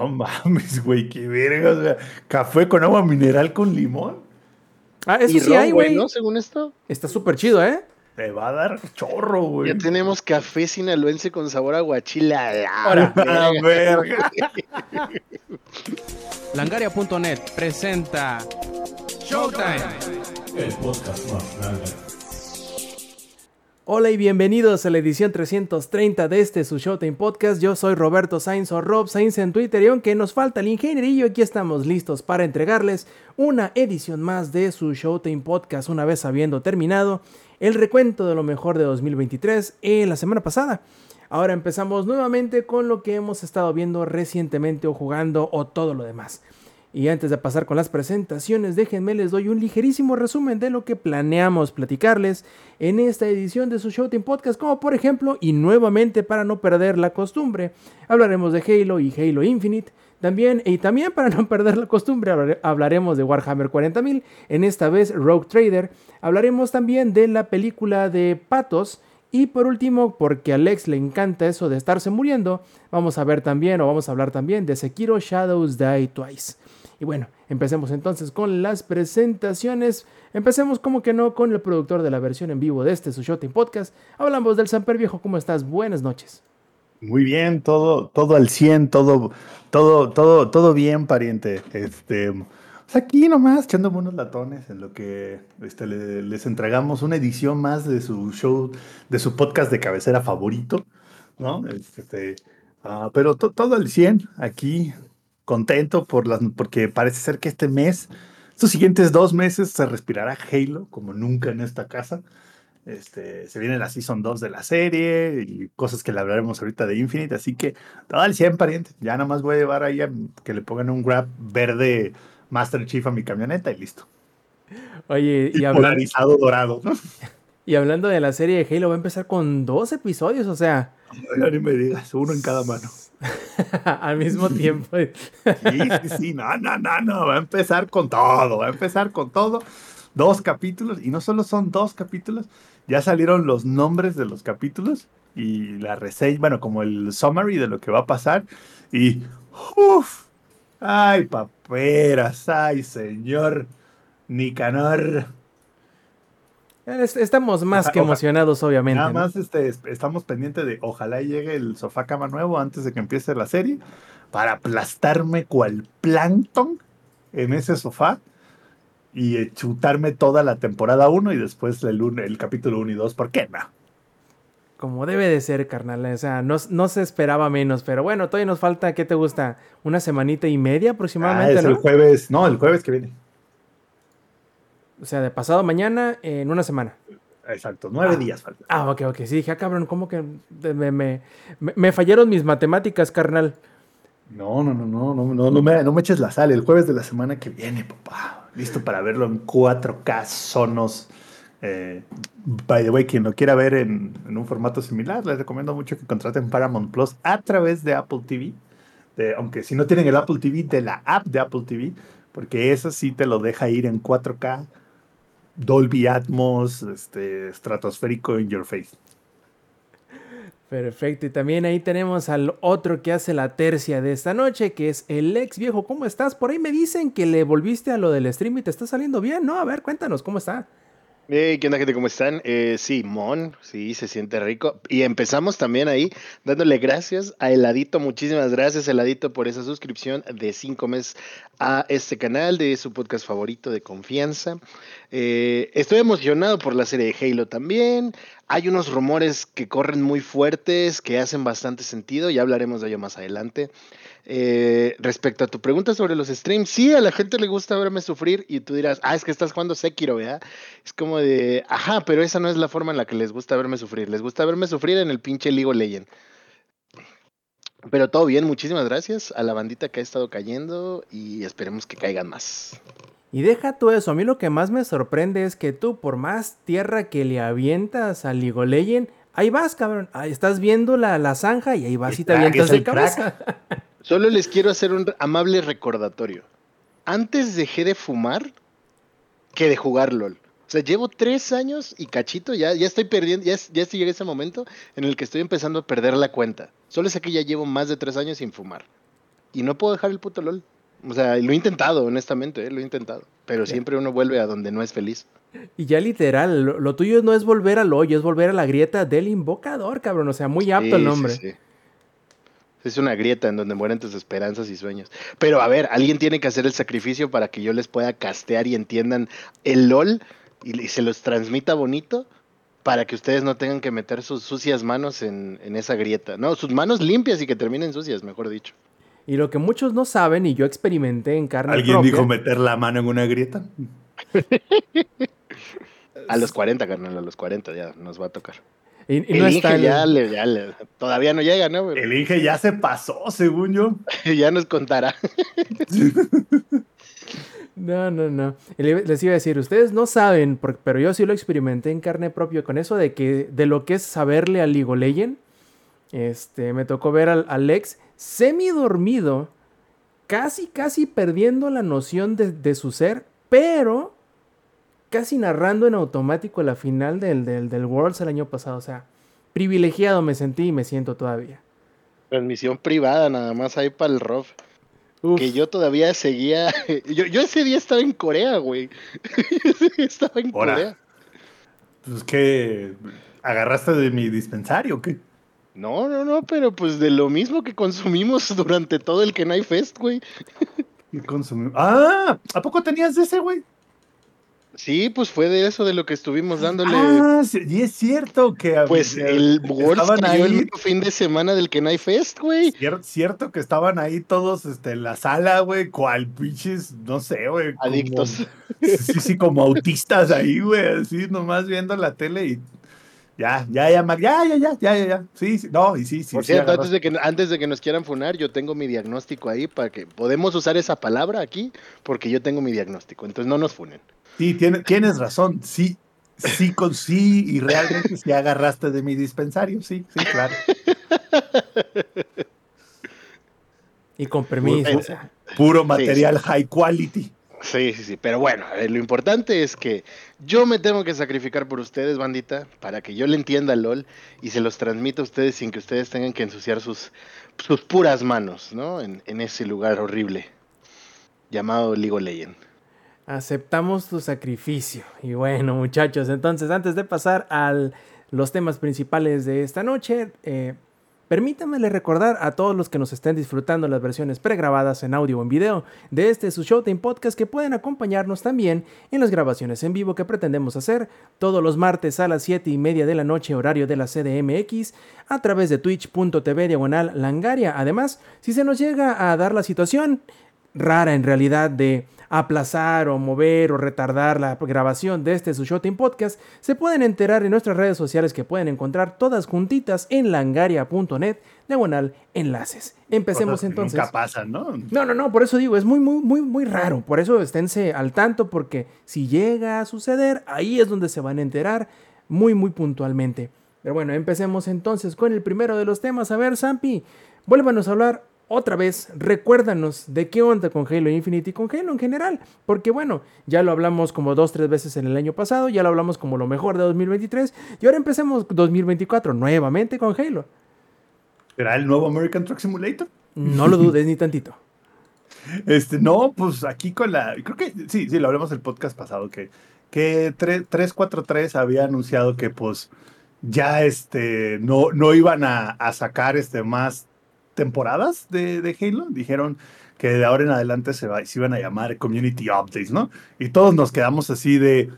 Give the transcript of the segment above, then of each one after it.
No mames, güey, qué verga. O sea, café con agua mineral con limón. Ah, eso Y sí hay, güey. ¿no? Según esto. Está súper chido, ¿eh? Te va a dar chorro, güey. Ya tenemos café sinaloense con sabor a guachila. Ahora, Ah, verga. Langaria.net presenta Showtime. El podcast más grande. Hola y bienvenidos a la edición 330 de este su Showtime Podcast. Yo soy Roberto Sainz o Rob Sainz en Twitter y aunque nos falta el ingenierillo, aquí estamos listos para entregarles una edición más de su Showtime Podcast una vez habiendo terminado el recuento de lo mejor de 2023 en la semana pasada. Ahora empezamos nuevamente con lo que hemos estado viendo recientemente o jugando o todo lo demás. Y antes de pasar con las presentaciones, déjenme les doy un ligerísimo resumen de lo que planeamos platicarles en esta edición de su Showtime Podcast, como por ejemplo, y nuevamente para no perder la costumbre, hablaremos de Halo y Halo Infinite. También, y también para no perder la costumbre, hablare- hablaremos de Warhammer 40.000, en esta vez Rogue Trader. Hablaremos también de la película de Patos. Y por último, porque a Alex le encanta eso de estarse muriendo, vamos a ver también, o vamos a hablar también de Sekiro Shadows Die Twice. Y bueno, empecemos entonces con las presentaciones. Empecemos como que no con el productor de la versión en vivo de este su Showtime Podcast. Hablamos del Samper Viejo, ¿cómo estás? Buenas noches. Muy bien, todo, todo al 100, todo, todo, todo, todo bien, pariente. Este, pues aquí nomás echándome unos latones en lo que este, le- les entregamos una edición más de su show, de su podcast de cabecera favorito, ¿no? Este, ah, pero to- todo al 100 aquí, contento por las, porque parece ser que este mes, estos siguientes dos meses se respirará Halo como nunca en esta casa. Este, se viene la Season 2 de la serie y cosas que le hablaremos ahorita de Infinite, así que todo al 100, pariente. Ya nada más voy a llevar ahí a que le pongan un grab verde Master Chief a mi camioneta y listo. Oye, y, Y polarizado dorado, ¿no? y hablando de la serie de Halo, va a empezar con dos episodios, o sea, Ya ni me digas, uno en cada mano. al mismo tiempo. Sí, sí, sí, no, no, no, no, va a empezar con todo, va a empezar con todo. Dos capítulos, y no solo son dos capítulos, ya salieron los nombres de los capítulos y la reseña, bueno, como el summary de lo que va a pasar. Y, uff, ay, paperas, ay, señor Nicanor. Es- Estamos más que emocionados, obviamente. Nada ¿no? más este, es- estamos pendientes de ojalá llegue el sofá cama nuevo antes de que empiece la serie para aplastarme cual plancton en ese sofá y eh, chutarme toda la temporada 1 y después el, un- el capítulo 1 y 2. ¿Por qué no? Como debe de ser, carnal. O sea, no, no se esperaba menos. Pero bueno, todavía nos falta, ¿qué te gusta? Una semanita y media Ah, aproximadamente, es el jueves, no, el jueves que viene. O sea, de pasado mañana en una semana. Exacto, nueve Ah. días falta. Ah, ok, ok. Sí, dije, ah, cabrón, ¿cómo que me, me, fallaron mis matemáticas, carnal? No, no, no, no, no, no, no me, no me eches la sal. El jueves de la semana que viene, papá. Listo para verlo en 4K sonos. Eh, by the way, quien lo quiera ver en, en un formato similar, les recomiendo mucho que contraten Paramount Plus a través de Apple TV. De- aunque si no tienen el Apple TV, de la app de Apple TV, porque eso sí te lo deja ir en 4K, Dolby Atmos, este, estratosférico in your face. Perfecto. Y también ahí tenemos al otro que hace la tercia de esta noche, que es el ex viejo. ¿Cómo estás? Por ahí me dicen que le volviste a lo del stream y te está saliendo bien, ¿no? A ver, cuéntanos, ¿cómo está? Hey, ¿qué onda, gente? ¿Cómo están? Eh, sí, Mon, sí, se siente rico. Y empezamos también ahí dándole gracias a Heladito. Muchísimas gracias, Heladito, por esa suscripción de cinco meses a este canal de su podcast favorito de confianza. Eh, estoy emocionado por la serie de Halo también. Hay unos rumores que corren muy fuertes, que hacen bastante sentido. Ya hablaremos de ello más adelante. Eh, respecto a tu pregunta sobre los streams, sí, a la gente le gusta verme sufrir y tú dirás, ah, es que estás jugando Sekiro, ¿verdad? Es como de, ajá, pero esa no es la forma en la que les gusta verme sufrir. Les gusta verme sufrir en el pinche League of Legends. Pero todo bien, muchísimas gracias a la bandita que ha estado cayendo y esperemos que caigan más. Y deja tú eso, a mí lo que más me sorprende es que tú, por más tierra que le avientas a League of Legends, ahí vas, cabrón. Ahí estás viendo la, la zanja y ahí vas y te avientas de cabeza. Solo les quiero hacer un amable recordatorio. Antes dejé de fumar que de jugar LOL. O sea, llevo tres años y cachito, ya, ya estoy perdiendo, ya, ya estoy- ese momento en el que estoy empezando a perder la cuenta. Solo sé que ya llevo más de tres años sin fumar. y no puedo dejar el puto LOL. O sea, lo he intentado, honestamente, ¿eh? lo he intentado. Pero siempre uno vuelve a donde no es feliz. Y ya literal, lo, lo tuyo no es volver al hoyo, es volver a la grieta del invocador, cabrón. O sea, muy apto el Sí, sí, nombre. sí. Es una grieta en donde mueren tus esperanzas y sueños. Pero a ver, alguien tiene que hacer el sacrificio para que yo les pueda castear y entiendan el LOL y, y se los transmita bonito para que ustedes no tengan que meter sus sucias manos en, en esa grieta. No, sus manos limpias y que terminen sucias, mejor dicho. Y lo que muchos no saben, y yo experimenté en carne ¿Alguien propia, dijo meter la mano en una grieta? A los 40, carnal, a los 40 ya nos va a tocar. y, y el no Inge está el- ya, le- ya le- todavía no llega, ¿no? Pero El Inge ya se pasó, según yo. ya nos contará. No, no, no. Les iba a decir, ustedes no saben, pero yo sí lo experimenté en carne propia con eso de que de lo que es saberle al League of Legends. Este, me tocó ver al Alex semi dormido, casi, casi perdiendo la noción de, de su ser, pero casi narrando en automático la final del, del, del Worlds el año pasado. O sea, privilegiado me sentí y me siento todavía. Transmisión privada, nada más ahí para el Rob. Uf. Que yo todavía seguía. Yo, yo ese día estaba en Corea, güey. Ese día estaba en. Corea. Pues que agarraste de mi dispensario, ¿o ¿qué? No, no, no, pero pues de lo mismo que consumimos durante todo el Kenai Fest, güey. ¿Qué consumí? Ah, ¿a poco tenías de ese, güey? Sí, pues fue de eso de lo que estuvimos dándole. Ah, sí, y es cierto que pues eh, el Worlds estaban cayó el ahí, mismo fin de semana del Kenai Fest, güey. cier- cierto que estaban ahí todos este, en la sala, güey, cual pinches, no sé, güey. como- Adictos. Sí, sí, como autistas ahí, güey, así nomás viendo la tele y ya, ya, ya, ya, ya, ya, ya, ya, ya. Sí, sí, no, y sí, sí. Por cierto, antes de, que, antes de que nos quieran funar, yo tengo mi diagnóstico ahí para que podemos usar esa palabra aquí porque yo tengo mi diagnóstico. Entonces no nos funen. Sí, tiene- tienes razón, sí, sí, con sí, y realmente sí agarraste de mi dispensario, sí, sí, claro. Y con permiso. Puro material high quality. Sí, sí, sí. Pero bueno, ver, lo importante es que yo me tengo que sacrificar por ustedes, bandita, para que yo le entienda LOL y se los transmita a ustedes sin que ustedes tengan que ensuciar sus, sus puras manos, ¿no? En, en ese lugar horrible llamado League of Legends. Aceptamos tu sacrificio. Y bueno, muchachos, entonces antes de pasar a los temas principales de esta noche, eh, permítanme recordar a todos los que nos estén disfrutando las versiones pregrabadas en audio o en video de este su Showtime Podcast que pueden acompañarnos también en las grabaciones en vivo que pretendemos hacer todos los martes a las 7 y media de la noche, horario de la CDMX, a través de twitch.tv diagonal langaria. Además, si se nos llega a dar la situación, rara en realidad de aplazar o mover o retardar la grabación de este su Showtime Podcast, se pueden enterar en nuestras redes sociales que pueden encontrar todas juntitas en langaria.net, diagonal enlaces. Empecemos Cosas entonces. Nunca pasan, ¿no? No, no, no, por eso digo, es muy, muy, muy, muy raro. Por eso esténse al tanto, porque si llega a suceder, ahí es donde se van a enterar muy, muy puntualmente. Pero bueno, empecemos entonces con el primero de los temas. A ver, Zampi, vuélvanos a hablar otra vez. Recuérdanos de qué onda con Halo Infinite y con Halo en general. Porque bueno, ya lo hablamos como dos, tres veces en el año pasado, ya lo hablamos como lo mejor de 2023. Y ahora empecemos 2024 nuevamente con Halo. ¿Será el nuevo American Truck Simulator? No lo dudes ni tantito. Este, no, pues aquí con la. Creo que sí, sí, lo hablamos el podcast pasado, que, que 3- 343 había anunciado que, pues, ya este, no, no iban a, a sacar este, más temporadas de, de Halo. Dijeron que de ahora en adelante se, va- se iban a llamar Community Updates, ¿no? Y todos nos quedamos así de.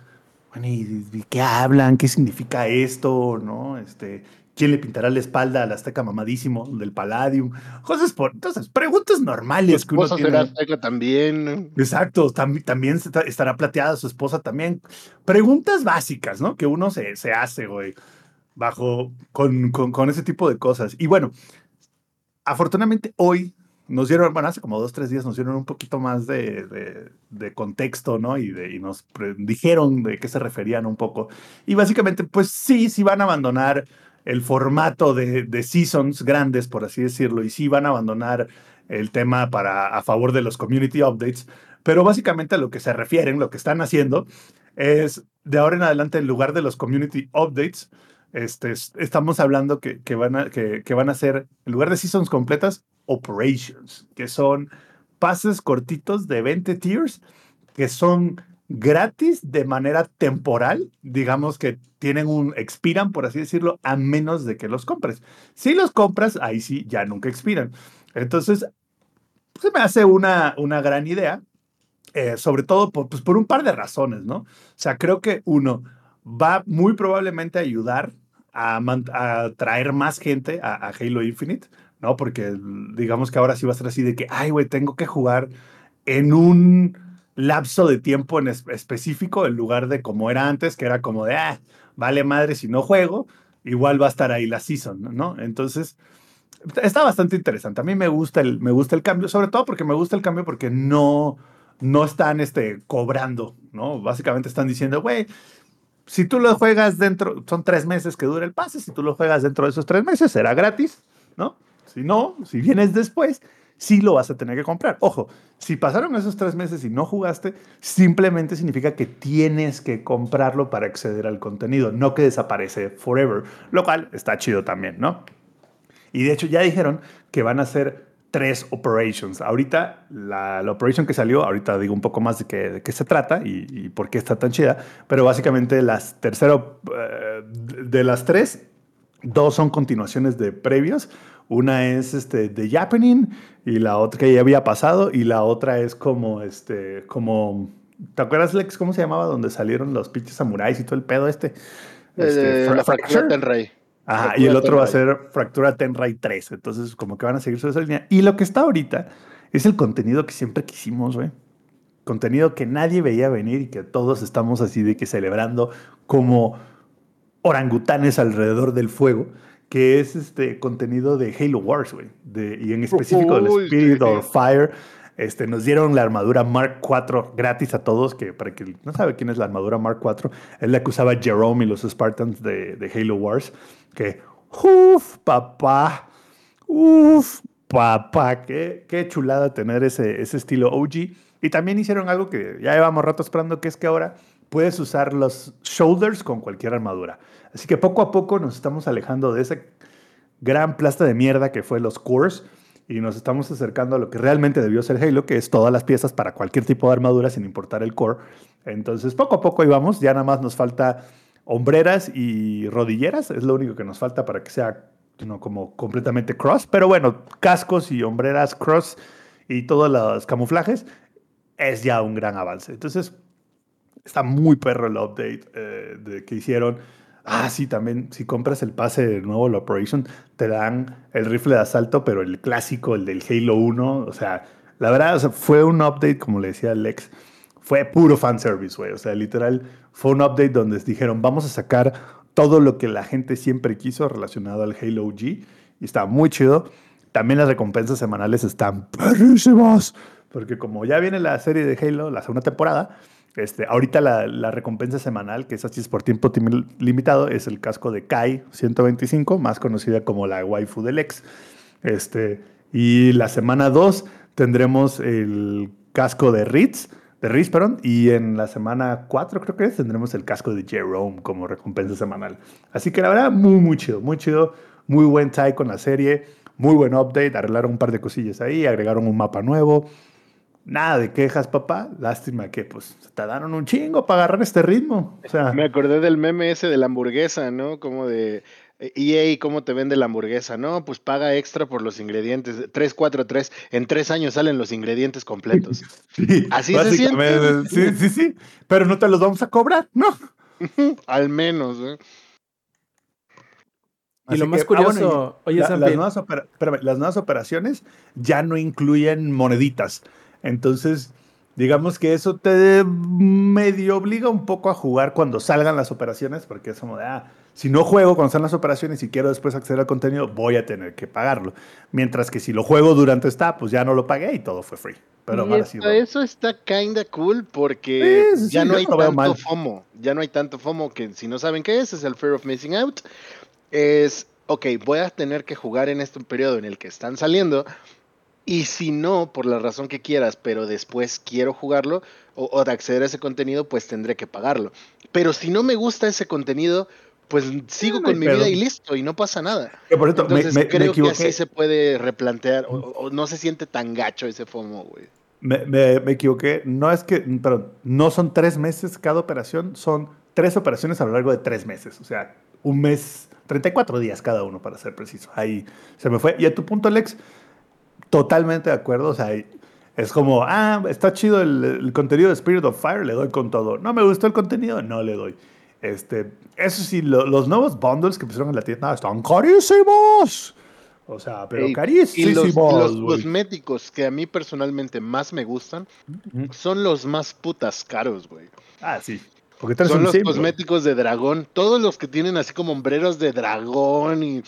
Bueno, ¿y qué hablan? ¿Qué significa esto? ¿No? Este, ¿Quién le pintará la espalda al azteca mamadísimo del Palladium? Cosas por. Entonces, preguntas normales que uno tiene. azteca también. Exacto, tam- también estará plateada su esposa también. Preguntas básicas, ¿no? Que uno se, se hace, güey, bajo, con, con, con ese tipo de cosas. Y bueno, afortunadamente hoy nos dieron, bueno, hace como dos, tres días nos dieron un poquito más de, de- contexto, ¿no? Y, nos dijeron de qué se referían un poco. Y básicamente, pues sí, sí van a abandonar el formato de, de seasons grandes, por así decirlo, y sí van a abandonar el tema para a favor de los community updates, pero básicamente a lo que se refieren, lo que están haciendo es de ahora en adelante en lugar de los community updates este, estamos hablando que, que van a, que, que, van a ser, en lugar de seasons completas, operations, que son pases cortitos de 20 tiers, que son gratis de manera temporal, digamos que tienen un, expiran, por así decirlo, a menos de que los compres. Si los compras, ahí sí, ya nunca expiran. Entonces, se me hace una, una gran idea, eh, sobre todo por, pues, por un par de razones, ¿no? O sea, creo que uno va muy probablemente a ayudar a, traer más gente a, a, Halo Infinite, ¿no? Porque digamos que ahora sí va a ser así de que, ay, güey, tengo que jugar en un lapso de tiempo en específico en lugar de como era antes, que era como de, ah, vale madre si no juego, igual va a estar ahí la season, ¿no? Entonces, está bastante interesante. A mí me gusta el, me gusta el cambio, sobre todo porque me gusta el cambio porque no, no están este, cobrando, ¿no? Básicamente están diciendo, güey, si tú lo juegas dentro, son tres meses que dura el pase, si tú lo juegas dentro de esos tres meses, será gratis, ¿no? Si no, si vienes después, sí lo vas a tener que comprar. Ojo, si pasaron esos tres meses y no jugaste, simplemente significa que tienes que comprarlo para acceder al contenido, no que desaparece forever, lo cual está chido también, ¿no? Y de hecho ya dijeron que van a ser tres operations. Ahorita, la, la operation que salió, ahorita digo un poco más de qué, de qué se trata y, y, por qué está tan chida, pero básicamente las tercero, uh, de las tres, dos son continuaciones de previos. Una es este, The Japaning y la otra que ya había pasado y la otra es como, este, como, ¿te acuerdas, Lex, cómo se llamaba? Donde salieron los pinches samuráis y todo el pedo este. este eh, la fractura Tenrai. Ajá, y el otro va a ser Fractura Tenrai 3. Entonces, como que van a seguir sobre esa línea. Y lo que está ahorita es el contenido que siempre quisimos, güey. Contenido que nadie veía venir y que todos estamos así de que celebrando como orangutanes alrededor del fuego que es este contenido de Halo Wars, güey. Y en específico del Spirit of Fire. Este, nos dieron la armadura Mark IV gratis a todos, que para quien no sabe quién es la armadura Mark IV, es la que usaba Jerome y los Spartans de, de Halo Wars, que, uff, papá, uff, papá, qué, qué chulada tener ese, ese estilo OG. Y también hicieron algo que ya llevamos rato esperando, que es que ahora puedes usar los shoulders con cualquier armadura. Así que poco a poco nos estamos alejando de esa gran plasta de mierda que fue los cores y nos estamos acercando a lo que realmente debió ser Halo, que es todas las piezas para cualquier tipo de armadura sin importar el core. Entonces, poco a poco ahí vamos, ya nada más nos falta hombreras y rodilleras, es lo único que nos falta para que sea ¿no? como completamente cross, pero bueno, cascos y hombreras cross y todos los camuflajes es ya un gran avance. Entonces, está muy perro el update eh, que hicieron. Ah, sí, también si compras el pase de nuevo, la Operation, te dan el rifle de asalto, pero el clásico, el del Halo 1. O sea, la verdad, fue un update, como le decía Lex, fue puro fanservice, güey. O sea, literal, fue un update donde dijeron, vamos a sacar todo lo que la gente siempre quiso relacionado al Halo OG. Y está muy chido. También las recompensas semanales están perrísimas. Porque como ya viene la serie de Halo, la segunda temporada, este, ahorita la, recompensa semanal, que es así es por tiempo limitado, es el casco de Kai 125, más conocida como la waifu del ex. Este, y la semana 2 tendremos el casco de Ritz, de Ritz, perdón, y en la semana 4 creo que es, tendremos el casco de Jerome como recompensa semanal. Así que la verdad, muy, muy chido, muy chido, muy buen tie con la serie, muy buen update, arreglaron un par de cosillas ahí, agregaron un mapa nuevo, Nada de quejas, papá. Lástima que pues te daron un chingo para agarrar este ritmo. O sea, me acordé del meme ese de la hamburguesa, ¿no? Como de EA, eh, ¿cómo te vende la hamburguesa? No, pues paga extra por los ingredientes. 343. En tres años salen los ingredientes completos. sí, Así se siente. Sí, sí, sí. Pero no te los vamos a cobrar, ¿no? Al menos, ¿eh? Y lo más que, curioso, ah, bueno, oye, la, las, nuevas espérame, las nuevas operaciones ya no incluyen moneditas. Entonces, digamos que eso te medio obliga un poco a jugar cuando salgan las operaciones, porque es como de, ah, si no juego cuando salgan las operaciones y quiero después acceder al contenido, voy a tener que pagarlo. Mientras que si lo juego durante esta, pues ya no lo pagué y todo fue free. Pero y esto, eso está kinda cool porque sí, sí, ya no hay tanto FOMO. Ya no hay tanto FOMO que si no saben qué es, es el Fear of Missing Out. Es, ok, voy a tener que jugar en este periodo en el que están saliendo y si no, por la razón que quieras, pero después quiero jugarlo o, o, de acceder a ese contenido, pues tendré que pagarlo. Pero si no me gusta ese contenido, pues sigo No, con mi vida y listo, y no pasa nada. Que por cierto, me- Entonces me, me creo que equivoqué. así se puede replantear, o, o no se siente tan gacho ese FOMO, güey. Me, me- me equivoqué. No es que, perdón, no son tres meses cada operación, son tres operaciones a lo largo de tres meses. O sea, un mes, 34 días cada uno, para ser preciso. Ahí se me fue. Y a tu punto, Alex, totalmente de acuerdo. O sea, es como, ah, está chido el, el contenido de Spirit of Fire, le doy con todo. No me gustó el contenido, no le doy. Este, eso sí, lo- los nuevos bundles que pusieron en la tienda están carísimos. O sea, pero Ey, y carísimos. los, los cosméticos que a mí personalmente más me gustan son los más putas caros, güey. Ah, sí. Porque Son los cosméticos de dragón. Todos los que tienen así como hombreros de dragón y,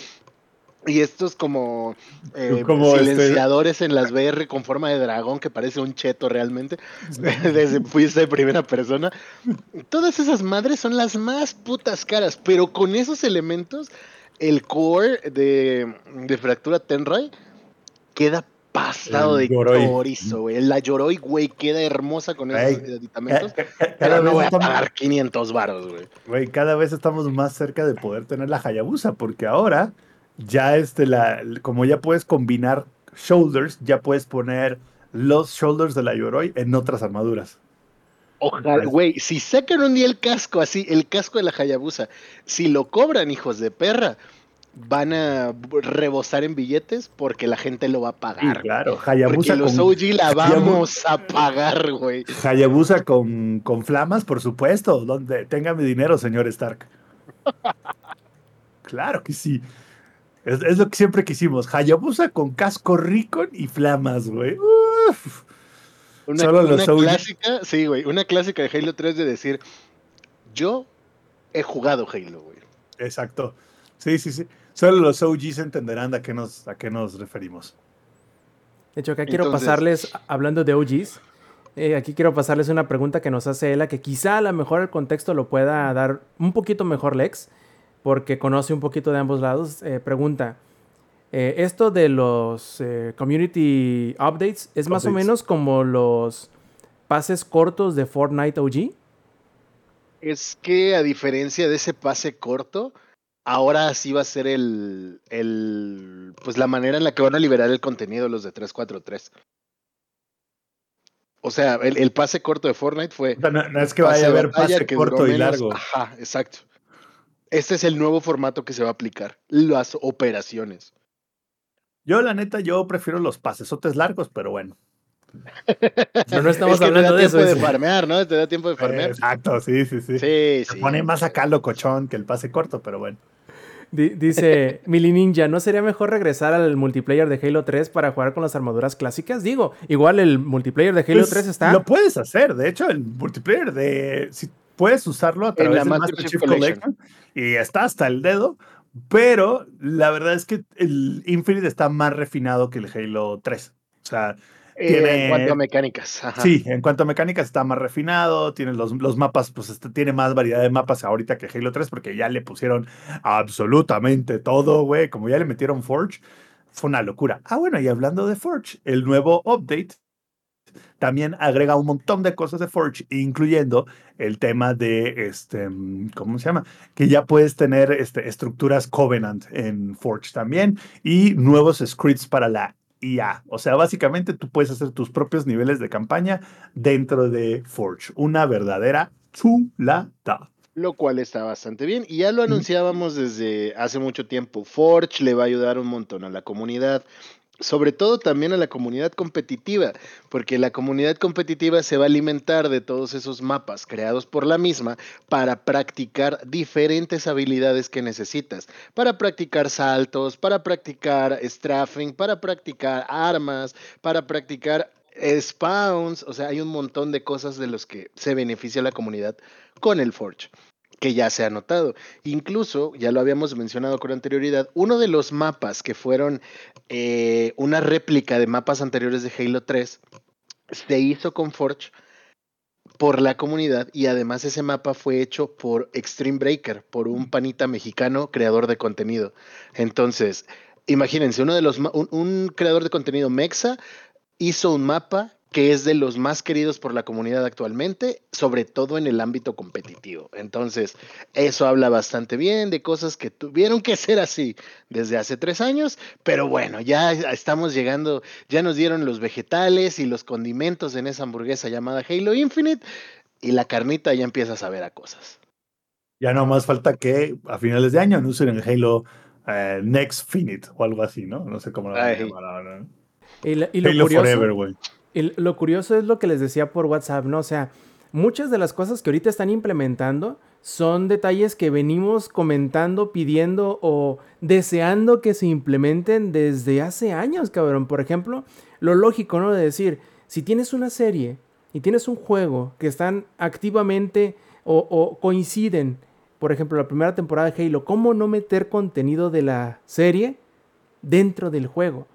y estos como, eh, Como este- silenciadores en las VR con forma de dragón que parece un cheto realmente. Desde fuiste de primera persona. Todas esas madres son las más putas caras, pero con esos elementos, el core de, de Fractura Tenrai queda pasado El de Yoroi. chorizo, güey. La Yoroi, güey, queda hermosa con esos Ey, aditamentos. Ca- ca- Pero no voy a estamos, pagar 500 varos, güey. güey, cada vez estamos más cerca de poder tener la Hayabusa, porque ahora ya este, la, como ya puedes combinar shoulders, ya puedes poner los shoulders de la Yoroi en otras armaduras. Ojalá, güey, si sacan un día el casco así, el casco de la Hayabusa, si lo cobran, hijos de perra, van a rebosar en billetes porque la gente lo va a Sí, pagar. claro, porque Hayabusa los con, OG la vamos a pagar, güey. Hayabusa con, con flamas, por supuesto. Donde tenga mi dinero, señor Stark. Claro que sí. Es, es lo que siempre quisimos. Hayabusa con casco Ricon y flamas, güey. Uf. Una, Solo los una clásica, sí, güey, una clásica de Halo 3 de decir, yo he jugado Halo, güey. Exacto. Sí, sí, sí. Solo los OGs entenderán a qué nos, a qué nos referimos. De hecho, acá quiero Entonces- pasarles, hablando de OGs, eh, aquí quiero pasarles una pregunta que nos hace Ela, que quizá a lo mejor el contexto lo pueda dar un poquito mejor Lex, porque conoce un poquito de ambos lados. Eh, pregunta, eh, esto de los eh, community updates es más o menos como los pases cortos de Fortnite OG. Es que a diferencia de ese pase corto, ahora sí va a ser el, el pues la manera en la que van a liberar el contenido los de 343. O sea, el, el pase corto de Fortnite fue No, no es que vaya a haber pase corto y largo. Ajá, exacto. Este es el nuevo formato que se va a aplicar, las operaciones. Yo, la neta, yo prefiero los pasesotes largos, pero bueno. Pero no estamos Es que te hablando da de eso. tiempo de dice. farmear, ¿no? Te da tiempo de farmear. Exacto, sí, sí, sí. Sí, Se sí. pone más acá locochón que el pase corto, pero bueno. Di- Dice Mili Ninja, ¿no sería mejor regresar al multiplayer de Halo 3 para jugar con las armaduras clásicas? Digo, igual el multiplayer de Halo Pues, 3 está. Lo puedes hacer, de hecho, el multiplayer de. Si puedes usarlo a través del Master Master Chief Chief Collection. Collection y está hasta el dedo, pero la verdad es que el Infinite está más refinado que el Halo 3. O sea, Eh, tiene- En cuanto a mecánicas. ajá. sí, en cuanto a mecánicas está más refinado, tiene los, los mapas, pues este, tiene más variedad de mapas ahorita que Halo 3 porque ya le pusieron absolutamente todo, güey, como ya le metieron Forge, fue una locura. Ah, bueno, y hablando de Forge, el nuevo update también agrega un montón de cosas de Forge, incluyendo el tema de, este, mm, ¿cómo se llama? Que ya puedes tener este, estructuras Covenant en Forge también y nuevos scripts para la IA. O sea, básicamente tú puedes hacer tus propios niveles de campaña dentro de Forge. Una verdadera chulada. Lo cual está bastante bien. Y ya lo anunciábamos desde hace mucho tiempo. Forge le va a ayudar un montón a la comunidad. Sobre todo también a la comunidad competitiva, porque la comunidad competitiva se va a alimentar de todos esos mapas creados por la misma para practicar diferentes habilidades que necesitas, para practicar saltos, para practicar strafing, para practicar armas, para practicar spawns, o sea, hay un montón de cosas de los que se beneficia la comunidad con el Forge que ya se ha notado. Incluso, ya lo habíamos mencionado con anterioridad, uno de los mapas que fueron eh, una réplica de mapas anteriores de Halo 3 se hizo con Forge por la comunidad y además ese mapa fue hecho por Extreme Breaker, por un panita mexicano creador de contenido. Entonces, imagínense, uno de los un creador de contenido mexa hizo un mapa que es de los más queridos por la comunidad actualmente, sobre todo en el ámbito competitivo. Entonces, eso habla bastante bien de cosas que tuvieron que ser así desde hace tres años, pero bueno, ya estamos llegando, ya nos dieron los vegetales y los condimentos en esa hamburguesa llamada Halo Infinite y la carnita ya empieza a saber a cosas. Ya no más falta que a finales de año anuncien el Halo eh, Next Finite o algo así, ¿no? No sé cómo lo van a llamar ahora. Y, lo Halo curioso, Forever, güey. Lo curioso es lo que les decía por WhatsApp, ¿no? O sea, muchas de las cosas que ahorita están implementando son detalles que venimos comentando, pidiendo o deseando que se implementen desde hace años, cabrón. Por ejemplo, lo lógico, ¿no? De decir, si tienes una serie y tienes un juego que están activamente o, coinciden, por ejemplo, la primera temporada de Halo, ¿cómo no meter contenido de la serie dentro del juego?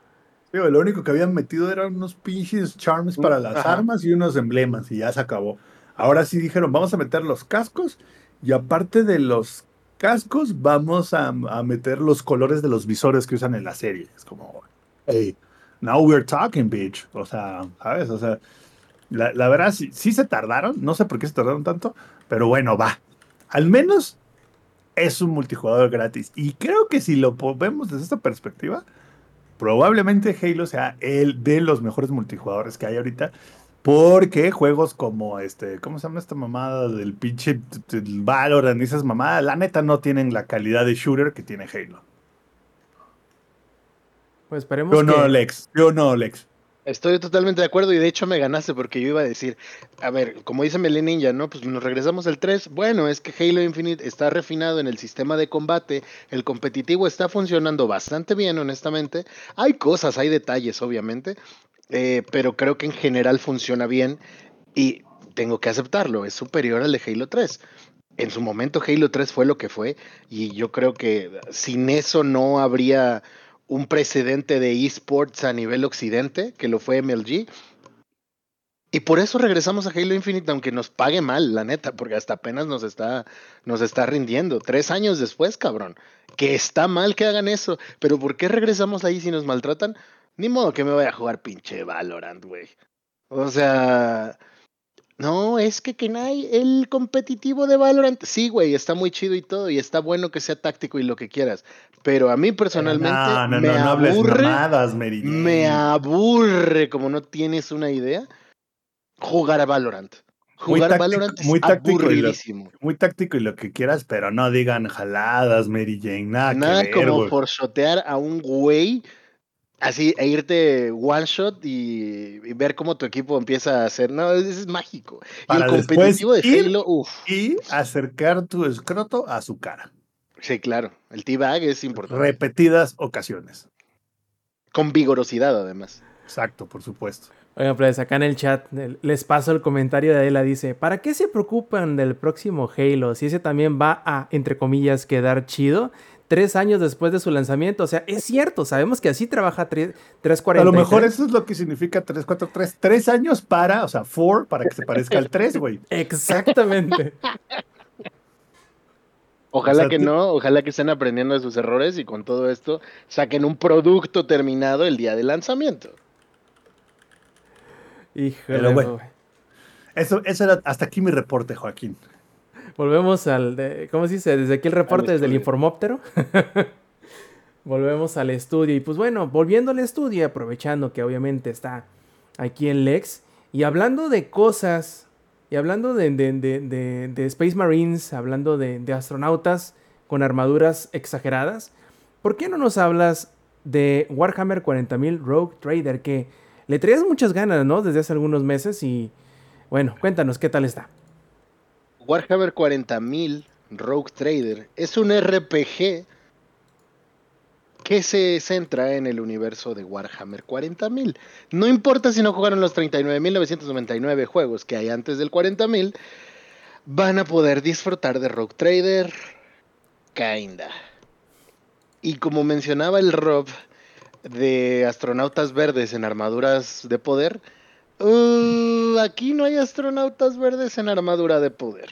Lo único que habían metido eran unos pinches charms para las armas y unos emblemas y ya se acabó. Ahora sí dijeron, vamos a meter los cascos y aparte de los cascos, vamos a, a meter los colores de los visores que usan en la serie. Es como, hey, now we're talking, bitch. O sea, ¿sabes? O sea, la, verdad, sí, sí, se tardaron. No sé por qué se tardaron tanto, pero bueno, va. Al menos es un multijugador gratis. Y creo que si lo vemos desde esta perspectiva, probablemente Halo sea el de los mejores multijugadores que hay ahorita. Porque juegos como este, ¿cómo se llama esta mamada del pinche Valorant y esas mamadas? La neta no tienen la calidad de shooter que tiene Halo. Pues esperemos Yo no, Lex. Yo no, Lex. Estoy totalmente de acuerdo y de hecho me ganaste porque yo iba a decir, a ver, como dice Melin Ninja, ¿no? Pues nos regresamos al 3. Bueno, es que Halo Infinite está refinado en el sistema de combate, el competitivo está funcionando bastante bien, honestamente. Hay cosas, hay detalles, obviamente, eh, pero creo que en general funciona bien y tengo que aceptarlo, es superior al de Halo 3. En su momento Halo 3 fue lo que fue y yo creo que sin eso no habría un precedente de esports a nivel occidente, que lo fue MLG. Y por eso regresamos a Halo Infinite, aunque nos pague mal, la neta, porque hasta apenas nos está, nos está rindiendo. Tres años después, cabrón. Que está mal que hagan eso. Pero ¿por qué regresamos ahí si nos maltratan? Ni modo que me vaya a jugar pinche Valorant, güey. O sea, no, es que Kenai, el competitivo de Valorant, sí, güey, está muy chido y todo, y está bueno que sea táctico y lo que quieras. Pero a mí personalmente me aburre, me aburre, como no tienes una idea, jugar a Valorant. Jugar a Valorant es muy táctico aburridísimo. muy táctico y lo que quieras, pero no digan jaladas, Mary Jane, nada, nada como por shotear a un güey así e irte one shot y, ver cómo tu equipo empieza a hacer. No, es, es mágico. y el competitivo de Halo, uff. Y acercar tu escroto a su cara. Sí, claro. El T-Bag es importante. Repetidas ocasiones. Con vigorosidad, además. Exacto, por supuesto. Oigan, pues acá en el chat les paso el comentario de Adela. Dice: ¿Para qué se preocupan del próximo Halo? Si ese también va a, entre comillas, quedar chido tres años después de su lanzamiento. O sea, es cierto, sabemos que así trabaja 340. A lo mejor eso es lo que significa 343. Tres años para, o sea, four para que se parezca al 3, güey. Exactamente. Ojalá que no, ojalá que estén aprendiendo de sus errores y con todo esto saquen un producto terminado el día de lanzamiento. Híjole. Pero eso, eso era hasta aquí mi reporte, Joaquín. Volvemos al. De, ¿Cómo se dice? Desde aquí el reporte, desde el informóptero. Volvemos al estudio. Y pues bueno, volviendo al estudio, aprovechando que obviamente está aquí en Lex. Y hablando de cosas. Y hablando de, de, Space Marines, hablando de, astronautas con armaduras exageradas. ¿Por qué no nos hablas de Warhammer 40.000 Rogue Trader? Que le traías muchas ganas, ¿no? Desde hace algunos meses. Y bueno, cuéntanos qué tal está. Warhammer 40.000 Rogue Trader es un RPG que se centra en el universo de Warhammer 40.000. No importa si no jugaron los 39.999 juegos que hay antes del 40.000, van a poder disfrutar de Rogue Trader. Kinda. Y como mencionaba el Rob de astronautas verdes en armaduras de poder, Uh, aquí no hay astronautas verdes en armadura de poder.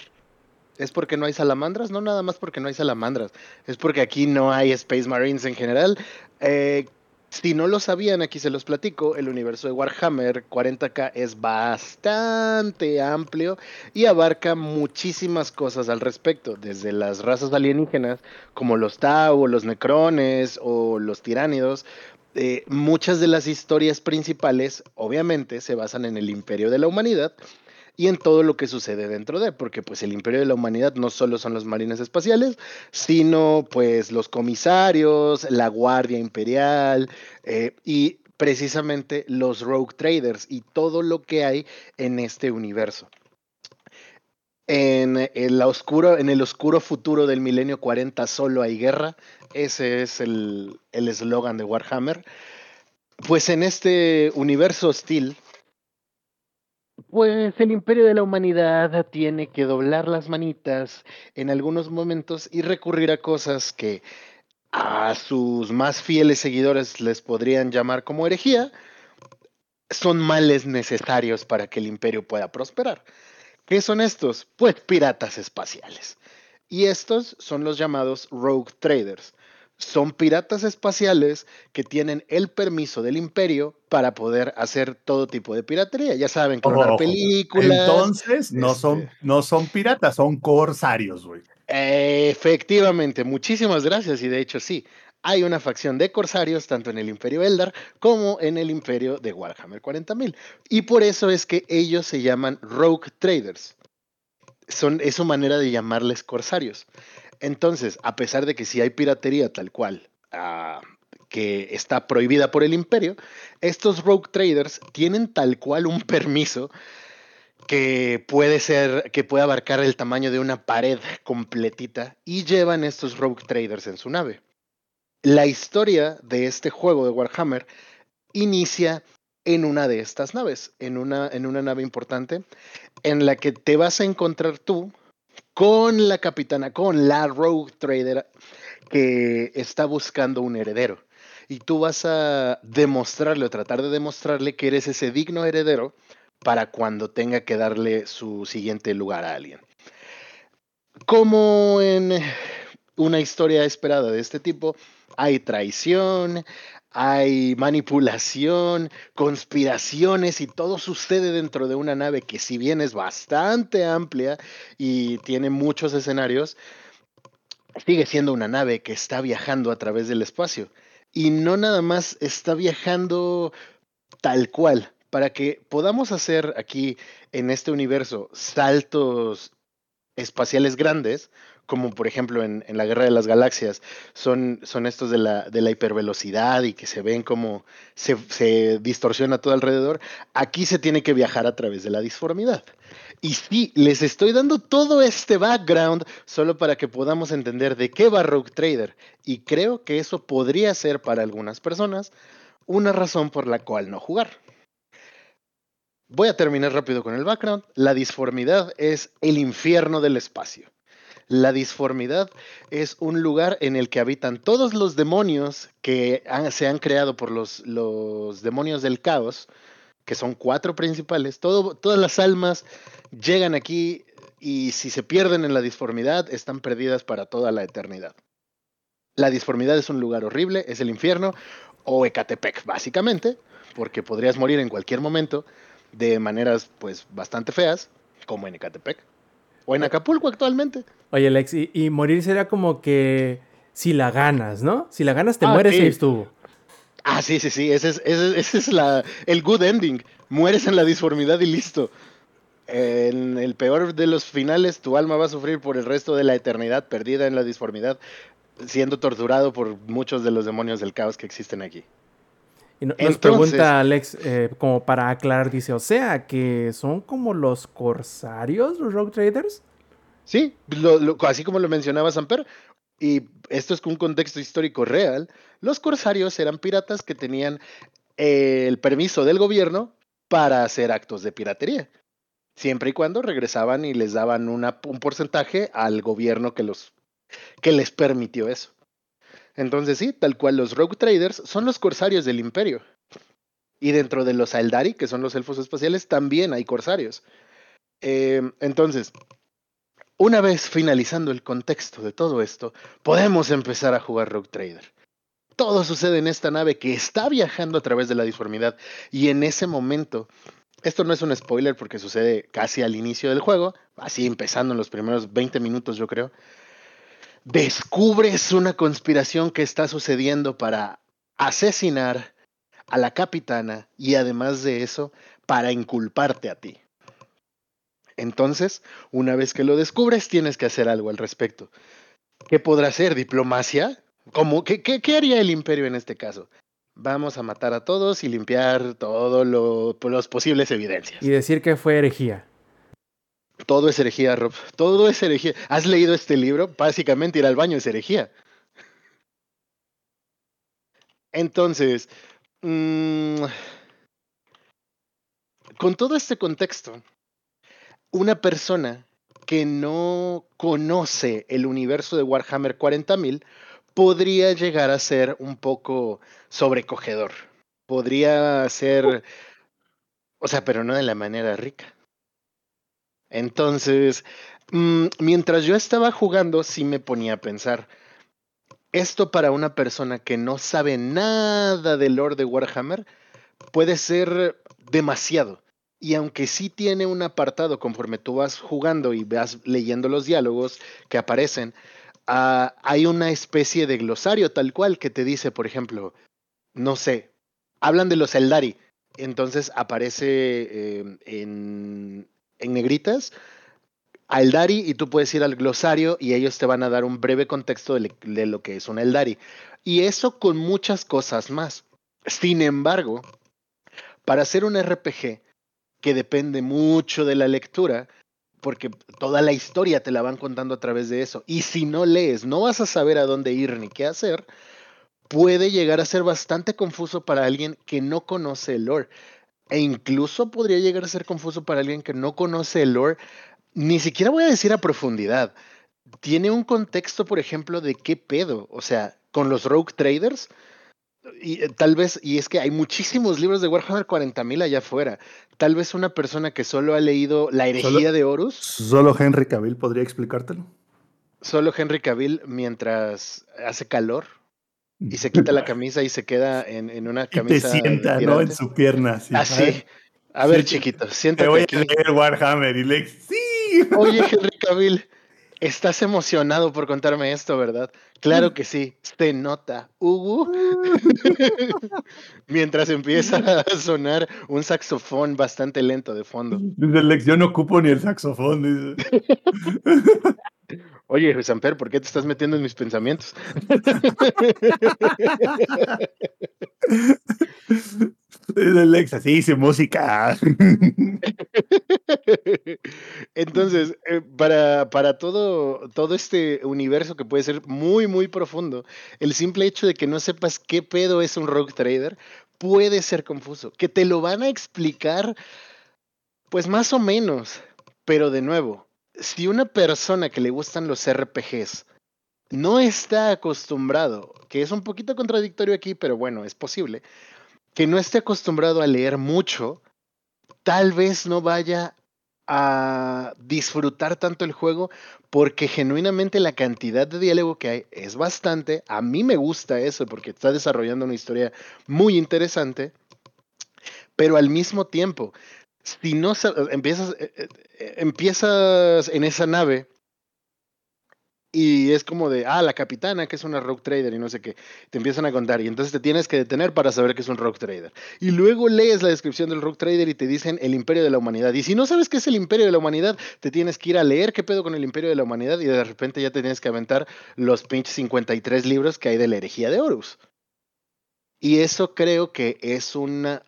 ¿Es porque no hay salamandras? No, nada más porque no hay salamandras. Es porque aquí no hay Space Marines en general. Eh, Si no lo sabían, aquí se los platico, el universo de Warhammer 40k es bastante amplio y abarca muchísimas cosas al respecto, desde las razas alienígenas como los Tau, los Necrones o los Tiránidos. Muchas de las historias principales, obviamente, se basan en el imperio de la humanidad, y en todo lo que sucede dentro de, porque pues el imperio de la humanidad no solo son los marines espaciales, sino pues los comisarios, la guardia imperial eh, y precisamente los rogue traders y todo lo que hay en este universo. En el, oscuro, en el oscuro futuro del milenio 40 solo hay guerra, ese es el eslogan de Warhammer. Pues en este universo hostil, pues el imperio de la humanidad tiene que doblar las manitas en algunos momentos y recurrir a cosas que a sus más fieles seguidores les podrían llamar como herejía, son males necesarios para que el imperio pueda prosperar. ¿Qué son estos? Pues piratas espaciales. Y estos son los llamados rogue traders son piratas espaciales que tienen el permiso del imperio para poder hacer todo tipo de piratería. Ya saben, clonar películas. Entonces, no, son, este no son piratas, son corsarios, güey. efectivamente, muchísimas gracias. Y de hecho, sí, hay una facción de corsarios tanto en el Imperio Eldar como en el Imperio de Warhammer 40.000. Y por eso es que ellos se llaman Rogue Traders. Son, es su manera de llamarles corsarios. Entonces, a pesar de que sí hay piratería tal cual, ah, que está prohibida por el imperio, estos rogue traders tienen tal cual un permiso que puede ser, que puede abarcar el tamaño de una pared completita y llevan estos rogue traders en su nave. La historia de este juego de Warhammer inicia en una de estas naves, en una, en una nave importante, en la que te vas a encontrar tú con la capitana, con la rogue trader que está buscando un heredero. Y tú vas a demostrarle o tratar de demostrarle que eres ese digno heredero para cuando tenga que darle su siguiente lugar a alguien. Como en una historia esperada de este tipo, hay traición, hay manipulación, conspiraciones y todo sucede dentro de una nave que si bien es bastante amplia y tiene muchos escenarios, sigue siendo una nave que está viajando a través del espacio. Y no nada más está viajando tal cual. Para que podamos hacer aquí en este universo saltos espaciales grandes, como por ejemplo en, la Guerra de las Galaxias, son, estos de la, de la, hipervelocidad y que se ven como se, se, distorsiona todo alrededor, aquí se tiene que viajar a través de la disformidad. Y sí, les estoy dando todo este background solo para que podamos entender de qué va Rogue Trader. Y creo que eso podría ser para algunas personas una razón por la cual no jugar. Voy a terminar rápido con el background. La disformidad es el infierno del espacio. La disformidad es un lugar en el que habitan todos los demonios que se han creado por los, los, demonios del caos, que son cuatro principales. todas las almas llegan aquí y si se pierden en la disformidad, están perdidas para toda la eternidad. La disformidad es un lugar horrible, es el infierno o Ecatepec, básicamente, porque podrías morir en cualquier momento de maneras pues bastante feas, como en Ecatepec. O en Acapulco actualmente. Oye, Alex, y, morir sería como que si la ganas, ¿no? Si la ganas, te ah, mueres y estuvo. Ah, sí, sí, sí. Ese es, ese, es la, el good ending. Mueres en la disformidad y listo. En el peor de los finales, tu alma va a sufrir por el resto de la eternidad perdida en la disformidad, siendo torturado por muchos de los demonios del caos que existen aquí. Y nos pregunta Alex, eh, como para aclarar, dice, o sea, que son como los corsarios, los Rogue Traders. Sí, así como lo mencionaba Samper, y esto es un contexto histórico real, los corsarios eran piratas que tenían el permiso del gobierno para hacer actos de piratería, siempre y cuando regresaban y les daban un porcentaje al gobierno que, los, que les permitió eso. Entonces sí, tal cual los Rogue Traders son los corsarios del imperio. Y dentro de los Aldari, que son los elfos espaciales, también hay corsarios. Em, entonces, una vez finalizando el contexto de todo esto, podemos empezar a jugar Rogue Trader. todo sucede en esta nave que está viajando a través de la disformidad. Y en ese momento, esto no es un spoiler porque sucede casi al inicio del juego, así empezando en los primeros 20 minutos yo creo, descubres una conspiración que está sucediendo para asesinar a la capitana y además de eso, para inculparte a ti. Entonces, una vez que lo descubres, tienes que hacer algo al respecto. ¿Qué podrá ser? ¿Diplomacia? ¿Cómo? ¿Qué, qué, haría el imperio en este caso? Vamos a matar a todos y limpiar todas lo, los posibles evidencias. Y decir que fue herejía. Todo es herejía, Rob. Todo es herejía. ¿Has leído este libro? Básicamente ir al baño es herejía. Entonces, mmm, con todo este contexto, una persona que no conoce el universo de Warhammer 40.000 podría llegar a ser un poco sobrecogedor. Podría ser, o sea, pero no de la manera rica. Entonces, mm, mientras yo estaba jugando, sí me ponía a pensar, esto para una persona que no sabe nada del lore de Warhammer puede ser demasiado. Y aunque sí tiene un apartado conforme tú vas jugando y vas leyendo los diálogos que aparecen, ah, hay una especie de glosario tal cual que te dice, por ejemplo, no sé, hablan de los Eldari, entonces aparece em, en, en negritas a Eldari y tú puedes ir al glosario y ellos te van a dar un breve contexto de, de lo que es un Eldari. Y eso con muchas cosas más. Sin embargo, para hacer un RPG, que depende mucho de la lectura, porque toda la historia te la van contando a través de eso. Y si no lees, no vas a saber a dónde ir ni qué hacer, puede llegar a ser bastante confuso para alguien que no conoce el lore. E incluso podría llegar a ser confuso para alguien que no conoce el lore, ni siquiera voy a decir a profundidad. Tiene un contexto, por ejemplo, de qué pedo. O sea, con los rogue traders, y eh, tal vez, y es que hay muchísimos libros de Warhammer 40.000 allá afuera. Tal vez una persona que solo ha leído La herejía de Horus. Solo Henry Cavill podría explicártelo. Solo Henry Cavill mientras hace calor y se quita la camisa y se queda en, una camisa. Y te sienta, ¿no? En su pierna. Así. Ah, a ver, chiquito, siéntate. Te voy a leer Warhammer y Lex. ¡Sí! Oye, Henry Cavill. Estás emocionado por contarme esto, ¿verdad? Claro que sí, te nota, Hugo. Mientras empieza a sonar un saxofón bastante lento de fondo. Dice Lex, yo no ocupo ni el saxofón. Oye, Samper, ¿por qué te estás metiendo en mis pensamientos? Alexa, sí, hice música. Entonces, eh, para, para todo, todo este universo que puede ser muy, muy profundo, el simple hecho de que no sepas qué pedo es un rogue trader puede ser confuso. Que te lo van a explicar, pues más o menos. Pero de nuevo, si una persona que le gustan los RPGs no está acostumbrado, que es un poquito contradictorio aquí, pero bueno, es posible, que no esté acostumbrado a leer mucho, tal vez no vaya a disfrutar tanto el juego porque genuinamente la cantidad de diálogo que hay es bastante. A mí me gusta eso porque está desarrollando una historia muy interesante, pero al mismo tiempo, si no empiezas, eh, eh, empiezas en esa nave y es como de, ah, la capitana, que es una rogue trader y no sé qué. Te empiezan a contar y entonces te tienes que detener para saber que es un rogue trader. Y luego lees la descripción del rogue trader y te dicen el imperio de la humanidad. Y si no sabes qué es el imperio de la humanidad, te tienes que ir a leer qué pedo con el imperio de la humanidad y de repente ya te tienes que aventar los pinches 53 libros que hay de la herejía de Horus. Y eso creo que es una...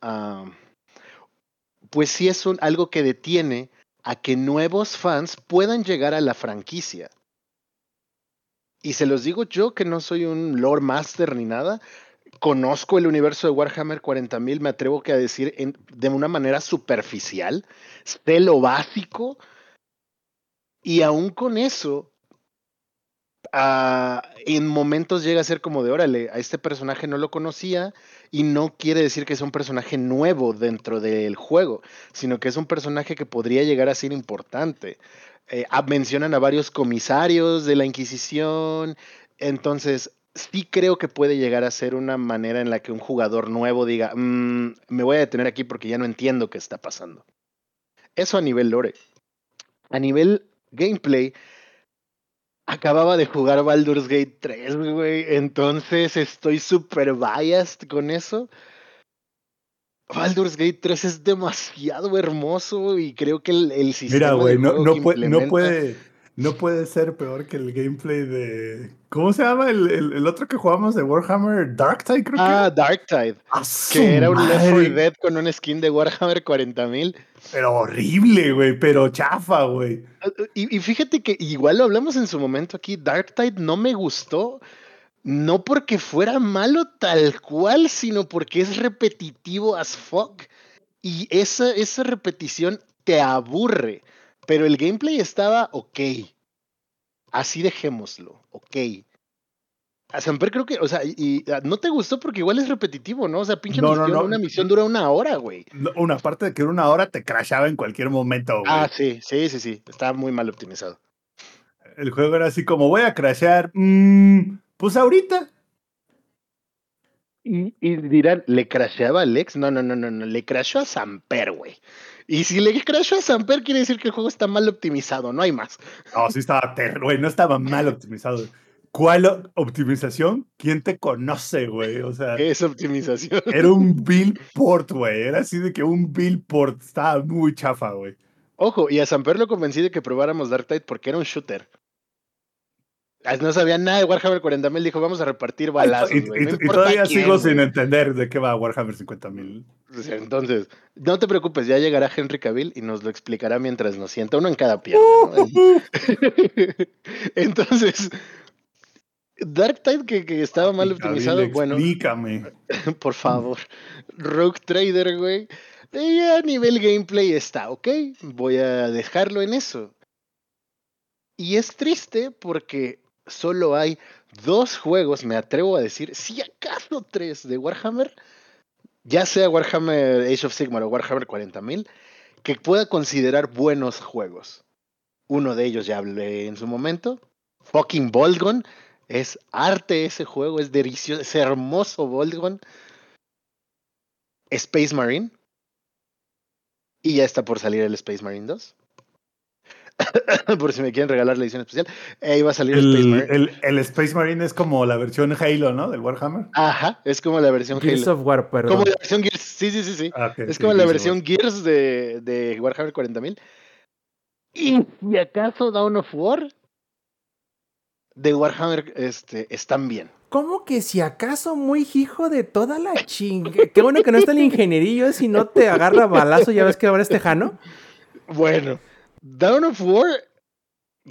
pues sí es algo que detiene a que nuevos fans puedan llegar a la franquicia. Y se los digo yo que no soy un lore master ni nada, conozco el universo de Warhammer 40.000, me atrevo que a decir de una manera superficial, sé lo básico, y aún con eso, en momentos llega a ser como de, órale, a este personaje no lo conocía y no quiere decir que es un personaje nuevo dentro del juego, sino que es un personaje que podría llegar a ser importante. Eh, mencionan a varios comisarios de la Inquisición. Entonces, sí creo que puede llegar a ser una manera en la que un jugador nuevo diga, "Mm, me voy a detener aquí porque ya no entiendo qué está pasando. Eso a nivel lore. A nivel gameplay, acababa de jugar Baldur's Gate 3, güey. Entonces estoy súper biased con eso. Baldur's Gate 3 es demasiado hermoso y creo que el, el sistema. Mira, güey, no, no, puede, no, implementa- puede, no puede ser peor que el gameplay de. ¿Cómo se llama el, el- el otro que jugamos de Warhammer? Darktide, creo Ah, que. Darktide. ¡A su Que era un Left 4 madre! Dead con un skin de Warhammer 40.000. Pero horrible, güey, pero chafa, güey. Y, y fíjate que igual lo hablamos en su momento aquí, Darktide no me gustó, no porque fuera malo tal cual, sino porque es repetitivo as fuck. Y esa, esa repetición te aburre. Pero el gameplay estaba ok. Así dejémoslo, ok. A Samper creo que, o sea, y, y, ah, no te gustó porque igual es repetitivo, ¿no? O sea, pinche No, misión, no. una misión dura una hora, güey. Una parte de que era una hora te crashaba en cualquier momento, güey. Ah, sí, sí, sí, sí. Estaba muy mal optimizado. El juego era así como, voy a crashear. mm, pues ahorita. Y, y dirán, ¿le crasheaba a Alex? No, no, no, no, no, le crashó a Samper, güey. Y si le crashó a Samper, quiere decir que el juego está mal optimizado, no hay más. No, sí estaba terrible, güey, no estaba mal optimizado. ¿Cuál optimización? ¿Quién te conoce, güey? O sea, ¿Qué es optimización? era un bill port, güey. Era así de que un bill port estaba muy chafa, güey. Ojo, y a Samper lo convencí de que probáramos Darktide porque era un shooter. No sabía nada de Warhammer 40.000, dijo, vamos a repartir balazos, Y, no y todavía quién, sigo güey". sin entender de qué va Warhammer 50.000. O sea, Entonces, no te preocupes, ya llegará Henry Cavill y nos lo explicará mientras nos sienta uno en cada pierna. ¿no? Entonces, Darktide que, que estaba mal optimizado, bueno, Explícame. por favor. Rogue Trader, güey. A nivel gameplay está, ok. Voy a dejarlo en eso. Y es triste porque solo hay dos juegos, me atrevo a decir, si acaso tres de Warhammer, ya sea Warhammer Age of Sigmar o Warhammer 40.000, que pueda considerar buenos juegos. Uno de ellos ya hablé en su momento. Fucking Boltgun. Es arte ese juego, es delicioso, es hermoso Boltgun. Space Marine. Y ya está por salir el Space Marine 2. por si me quieren regalar la edición especial. Ahí va a salir Space El, Marine. el- el Space Marine es como la versión Halo, ¿no? Del Warhammer. Ajá, es como la versión Gears Halo. of War, perdón. Como la versión Gears. Sí, sí, sí, sí. Ah, Es sí, como la versión Gears de, de Warhammer 40.000. Y si acaso Dawn of War de Warhammer este, están bien. ¿Cómo que si acaso muy hijo de toda la chinga? Qué bueno que no está el ingenierillo, si no te agarra balazo, ya ves que ahora es tejano. Bueno, Dawn of War,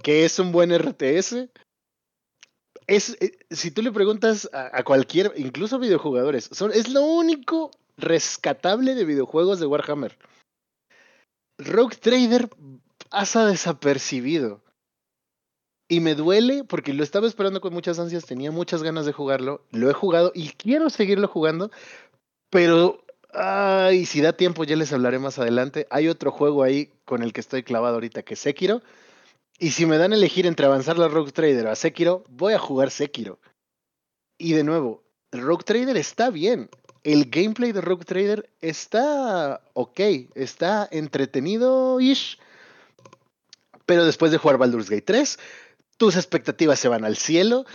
que es un buen RTS, es, eh, si tú le preguntas a, a cualquier, incluso videojugadores, son, es lo único rescatable de videojuegos de Warhammer. Rogue Trader pasa desapercibido. Y me duele porque lo estaba esperando con muchas ansias, tenía muchas ganas de jugarlo, lo he jugado y quiero seguirlo jugando, pero ay, si da tiempo ya les hablaré más adelante. Hay otro juego ahí con el que estoy clavado ahorita que es Sekiro. Y si me dan a elegir entre avanzar la Rogue Trader o a Sekiro, voy a jugar Sekiro. Y de nuevo, Rogue Trader está bien. El gameplay de Rogue Trader está ok, está entretenido-ish. Pero después de jugar Baldur's Gate 3, tus expectativas se van al cielo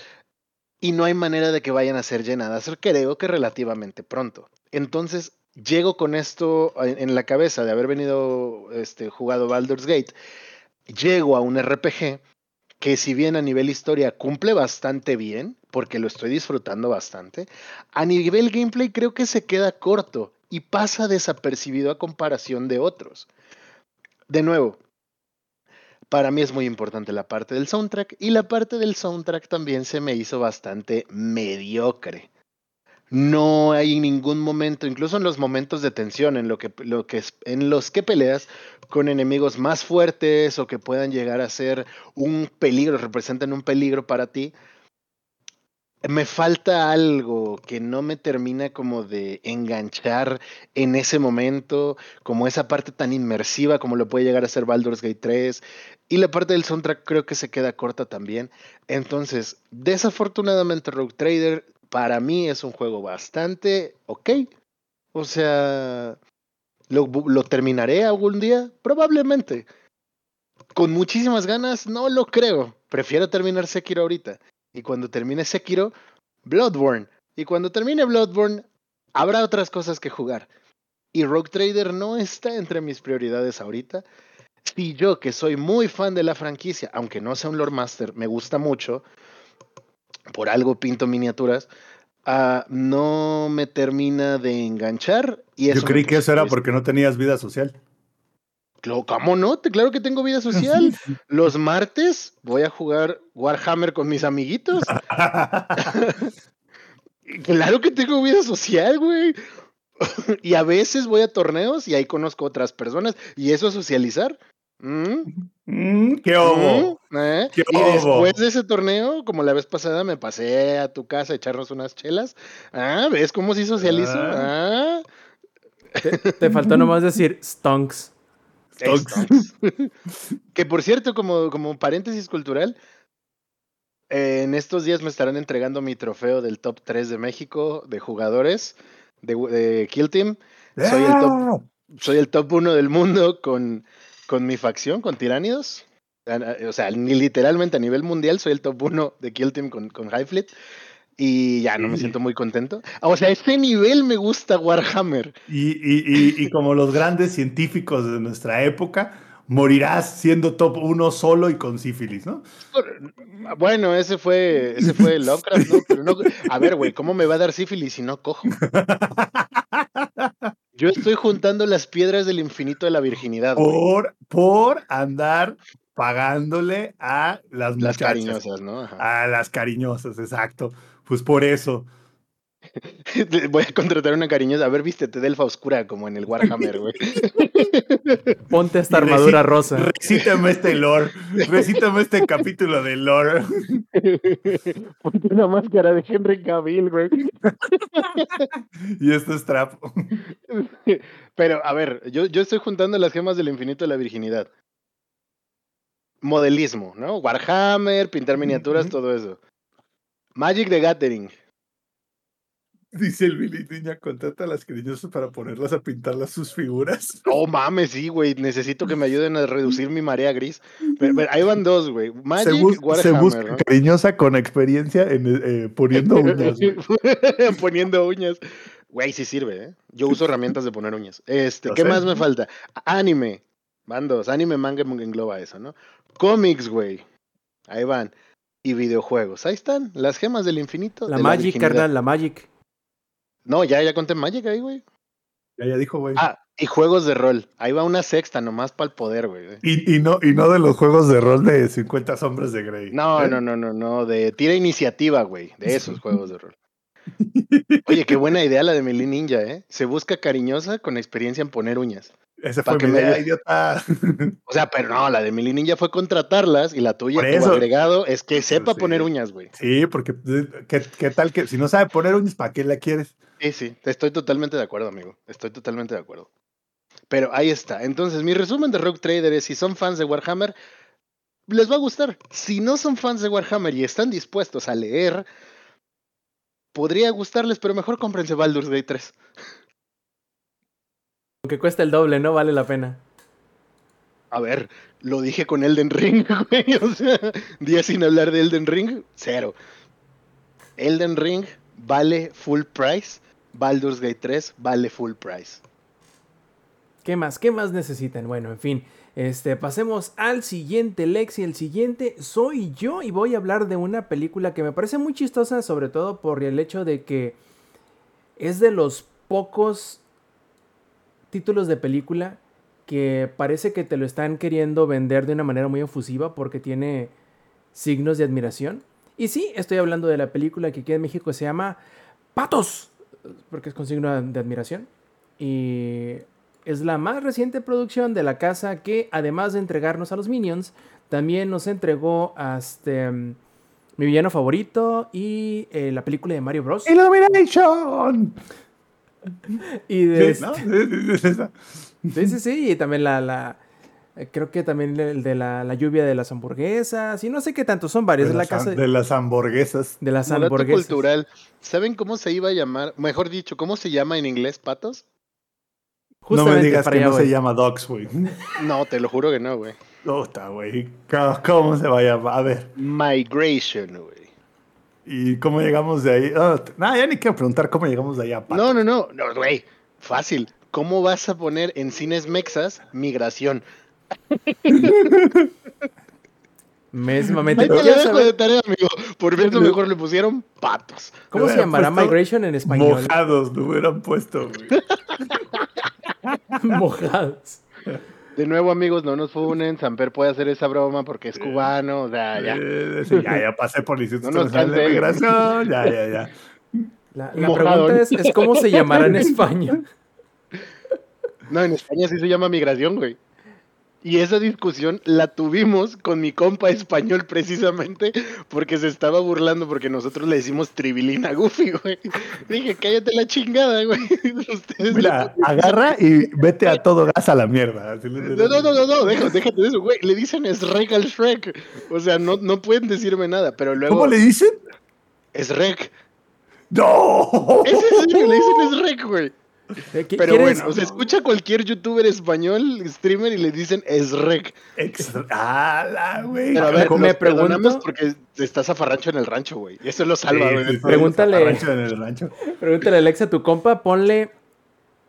y no hay manera de que vayan a ser llenadas, creo que relativamente pronto. Entonces, llego con esto en, la cabeza de haber venido este, jugado Baldur's Gate, llego a un RPG que si bien a nivel historia cumple bastante bien, porque lo estoy disfrutando bastante, a nivel gameplay creo que se queda corto y pasa desapercibido a comparación de otros. De nuevo, para mí es muy importante la parte del soundtrack y la parte del soundtrack también se me hizo bastante mediocre. No hay ningún momento, incluso en los momentos de tensión, en, lo que, en los que peleas con enemigos más fuertes o que puedan llegar a ser un peligro, representan un peligro para ti, me falta algo que no me termina como de enganchar en ese momento, como esa parte tan inmersiva como lo puede llegar a ser Baldur's Gate 3. Y la parte del soundtrack creo que se queda corta también. Entonces, desafortunadamente Rogue Trader para mí es un juego bastante ok. O sea, ¿lo, terminaré algún día? Probablemente. Con muchísimas ganas, no lo creo. Prefiero terminar Sekiro ahorita. Y cuando termine Sekiro, Bloodborne. Y cuando termine Bloodborne, habrá otras cosas que jugar. Y Rogue Trader no está entre mis prioridades ahorita. Si yo, que soy muy fan de la franquicia, aunque no sea un Lord Master, me gusta mucho, por algo pinto miniaturas, uh, no me termina de enganchar. Y eso yo creí que eso era porque no tenías vida social. ¿Cómo no? Claro que tengo vida social. Los martes voy a jugar Warhammer con mis amiguitos. Claro que tengo vida social, güey. y a veces voy a torneos y ahí conozco otras personas. ¿Y eso es socializar? ¿Mm? Mm, ¿Qué obo? ¿Mm? ¿Eh? ¡Qué Y obo! después de ese torneo, como la vez pasada, me pasé a tu casa a echarnos unas chelas. Ah, ¿ves cómo sí socializo? Ah. Te, te faltó nomás decir stonks. Stonks. que por cierto, como, como paréntesis cultural, eh, en estos días me estarán entregando mi trofeo del top 3 de México de jugadores de, de Kill Team. Soy el top, ¡Ah! soy el top 1 del mundo con, con mi facción, con Tiránidos. O sea, ni literalmente a nivel mundial soy el top 1 de Kill Team con, con High Fleet. Y ya no me siento muy contento. O sea, a ese nivel me gusta Warhammer. Y, y- y- y como los grandes científicos de nuestra época, morirás siendo top uno solo y con sífilis, ¿no? Bueno, ese fue, ese fue Lovecraft, ¿no? Pero no, a ver, güey, ¿cómo me va a dar sífilis si no cojo? Yo estoy juntando las piedras del infinito de la virginidad, güey. Por, por andar pagándole a las Las muchachas. cariñosas, ¿no? Ajá. A las cariñosas, exacto. Pues por eso. Voy a contratar una cariñosa. A ver, vístete de elfa oscura como en el Warhammer, güey. Ponte esta armadura reci- rosa. Recítame este lore. Recítame este capítulo de lore. Ponte una máscara de Henry Cavill, güey. Y esto es trap. Pero, a ver, yo, yo estoy juntando las gemas del infinito de la virginidad. Modelismo, ¿no? Warhammer, pintar miniaturas, todo eso. Magic the Gathering. Dice el Billy Niña, contrata a las cariñosas para ponerlas a pintarlas sus figuras. Oh, mames, sí, güey. Necesito que me ayuden a reducir mi marea gris. Pero, pero ahí van dos, güey. Magic, se, bus- se busca ¿no? cariñosa con experiencia en eh, poniendo uñas. Poniendo uñas. Güey, sí sirve, ¿eh? Yo uso herramientas de poner uñas. Este, Lo ¿qué sé. más me falta? Anime. Van dos. Anime, manga engloba eso, ¿no? Cómics, güey. Ahí van. Y videojuegos. Ahí están. Las gemas del infinito. La de Magic, virginidad. carnal, la Magic. No, ya, ya conté Magic ahí, güey. Ya, ya dijo, güey. Ah, y juegos de rol. Ahí va una sexta nomás para el poder, güey. Y, y no, y no de los juegos de rol de 50 sombras de Grey. No, ¿eh? no, no, no, no. De tira iniciativa, güey. De esos juegos de rol. Oye, qué buena idea la de Meli Ninja, ¿eh? Se busca cariñosa con experiencia en poner uñas. Ese Pa' fue que mi idea, idiota. O sea, pero no, la de Meli Ninja fue contratarlas y la tuya, Por tu eso. agregado, es que sepa Sí. poner uñas, güey. Sí, porque eh, ¿qué, qué tal que si no sabe poner uñas, ¿para qué la quieres? Sí, sí, estoy totalmente de acuerdo, amigo. Estoy totalmente de acuerdo. Pero ahí está. Entonces, mi resumen de Rogue Trader es: si son fans de Warhammer, les va a gustar. Si no son fans de Warhammer y están dispuestos a leer, podría gustarles, pero mejor cómprense Baldur's Gate 3. Aunque cuesta el doble, ¿no? Vale la pena. A ver, lo dije con Elden Ring, güey. O sea, días sin hablar de Elden Ring, cero. Elden Ring vale full price. Baldur's Gate 3 vale full price. ¿Qué más? ¿Qué más necesitan? Bueno, en fin. Este, pasemos al siguiente Lexi. El siguiente soy yo y voy a hablar de una película que me parece muy chistosa, sobre todo por el hecho de que es de los pocos títulos de película que parece que te lo están queriendo vender de una manera muy efusiva porque tiene signos de admiración. Y sí, estoy hablando de la película que aquí en México se llama Patos, porque es con signo de admiración. Y es la más reciente producción de la casa que, además de entregarnos a los Minions, también nos entregó a este, mm, mi villano favorito y eh, la película de Mario Bros. Illumination. Y de Sí, este- Sí, sí, y también la, la creo que también el de la, la lluvia de las hamburguesas, y no sé qué tanto, son varios, De la las, casa de, de las hamburguesas. de las hamburguesas. cultural, ¿saben cómo se iba a llamar? Mejor dicho, ¿cómo se llama en inglés patos? No me digas que allá no se llama Dogs, güey. No, te lo juro que no, güey. Puta, güey. ¿Cómo- ¿Cómo se va a llamar? A ver. Migration, güey. ¿Y cómo llegamos de ahí? Ah, t- nah, ya ni quiero preguntar cómo llegamos de allá. Pato. No, no, no, no, güey. Fácil. ¿Cómo vas a poner en cines mexas migración? Mesmamente. Ahí te ¿Pero lo quieres dejo saber de tarea, amigo. Por eso mejor le pusieron patos. ¿Cómo se llamará Migration en español? Mojados lo hubieran puesto, güey. Mojados. De nuevo, amigos, no nos funen. Samper puede hacer esa broma porque es cubano. O sea, ya. Sí, ya, ya pasé por el Instituto No Nacional de. Migración. Ya, ya, ya. La, la pregunta es, es cómo se llamará en España. No, en España sí se llama migración, güey. Y esa discusión la tuvimos con mi compa español precisamente porque se estaba burlando porque nosotros le decimos tribilina Goofy, güey. Dije, cállate la chingada, güey. Ustedes Mira, agarra y vete a todo gas a la mierda. No, no, no, no, no, déjate, déjate de eso, güey. Le dicen Shrek al Shrek. O sea, no, no pueden decirme nada, pero luego. ¿Cómo le dicen? Shrek. ¡No! Es en serio, le dicen Shrek, güey. Eh, ¿qui- Pero quieres- bueno, o sea, escucha a cualquier youtuber español, streamer, y le dicen. Extra- ¡Hala, güey! Pero a ver, Me preguntamos porque estás zafarrancho en el rancho, güey. Y eso lo salva, güey. sí, sí, Pregúntale. en el rancho. Pregúntale a Alexa tu compa, ponle.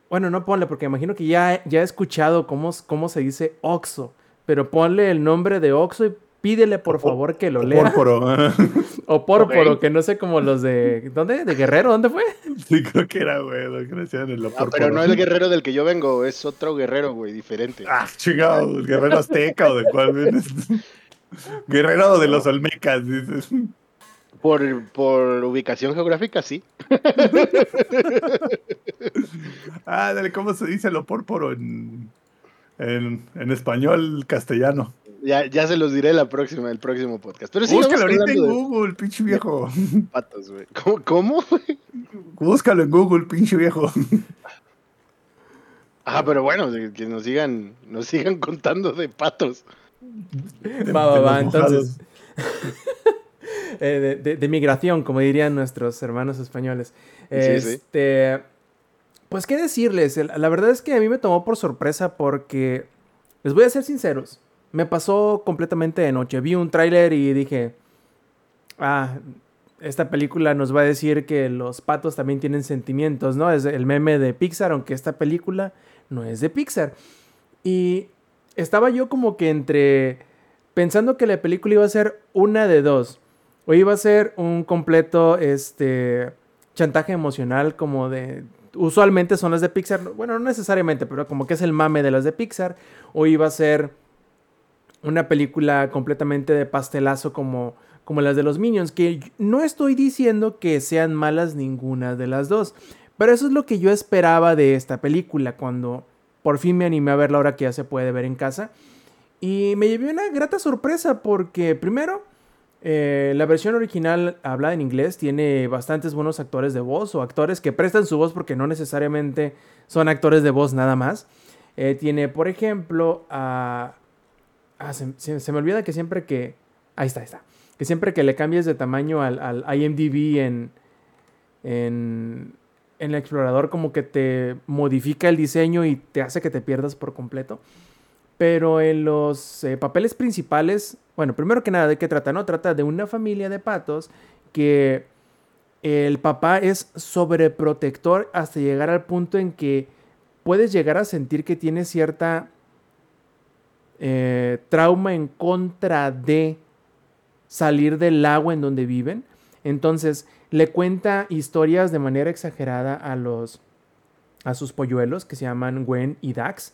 Bueno, no ponle, porque imagino que ya, ya he escuchado cómo, cómo se dice Oxo. Pero ponle el nombre de Oxo y pídele por O favor que lo lea. Pórporo. O Pórporo, Ok. que no sé como los de. ¿Dónde? ¿De Guerrero? ¿Dónde fue? Sí, creo que era, güey, lo que decían en lo Ah, pero no el guerrero del que yo vengo, es otro guerrero, güey, diferente. Ah, chingado, el guerrero azteca o de cuál vienes. Guerrero de los Olmecas, dices. Por, por ubicación geográfica, sí. Ah, dale, ¿cómo se dice lo pórporo en, en, en español castellano? Ya, ya se los diré la próxima, el próximo podcast. Pero sí, Búscalo ahorita en de Google, pinche viejo. patos, güey. ¿Cómo? cómo? Búscalo en Google, pinche viejo. Ah, pero bueno, que nos sigan, nos sigan contando de patos. De- Va, va, de va, entonces. Eh, de, de- de migración, como dirían nuestros hermanos españoles. Sí, sí. Este. Pues qué decirles, la verdad es que a mí me tomó por sorpresa porque, les voy a ser sinceros, me pasó completamente de noche. Vi un tráiler y dije, ah, esta película nos va a decir que los patos también tienen sentimientos, ¿no? Es el meme de Pixar, aunque esta película no es de Pixar. Y estaba yo como que entre pensando que la película iba a ser una de dos. O iba a ser un completo este chantaje emocional como de usualmente son las de Pixar, bueno, no necesariamente, pero como que es el mame de las de Pixar o iba a ser una película completamente de pastelazo como como las de los Minions, que no estoy diciendo que sean malas ninguna de las dos, pero eso es lo que yo esperaba de esta película cuando por fin me animé a verla ahora que ya se puede ver en casa. Y me llevé una grata sorpresa porque primero eh, la versión original hablada en inglés tiene bastantes buenos actores de voz o actores que prestan su voz porque no necesariamente son actores de voz nada más. Eh, tiene, por ejemplo, a... ah, se, me olvida que siempre que... Ahí está, ahí está. Que siempre que le cambies de tamaño al, al IMDB en, en, en el explorador como que te modifica el diseño y te hace que te pierdas por completo. Pero en los eh, papeles principales, bueno, primero que nada, ¿de qué trata? No, trata de una familia de patos que el papá es sobreprotector hasta llegar al punto en que puedes llegar a sentir que tiene cierta eh, trauma en contra de salir del agua en donde viven. Entonces le cuenta historias de manera exagerada a los a sus polluelos que se llaman Gwen y Dax.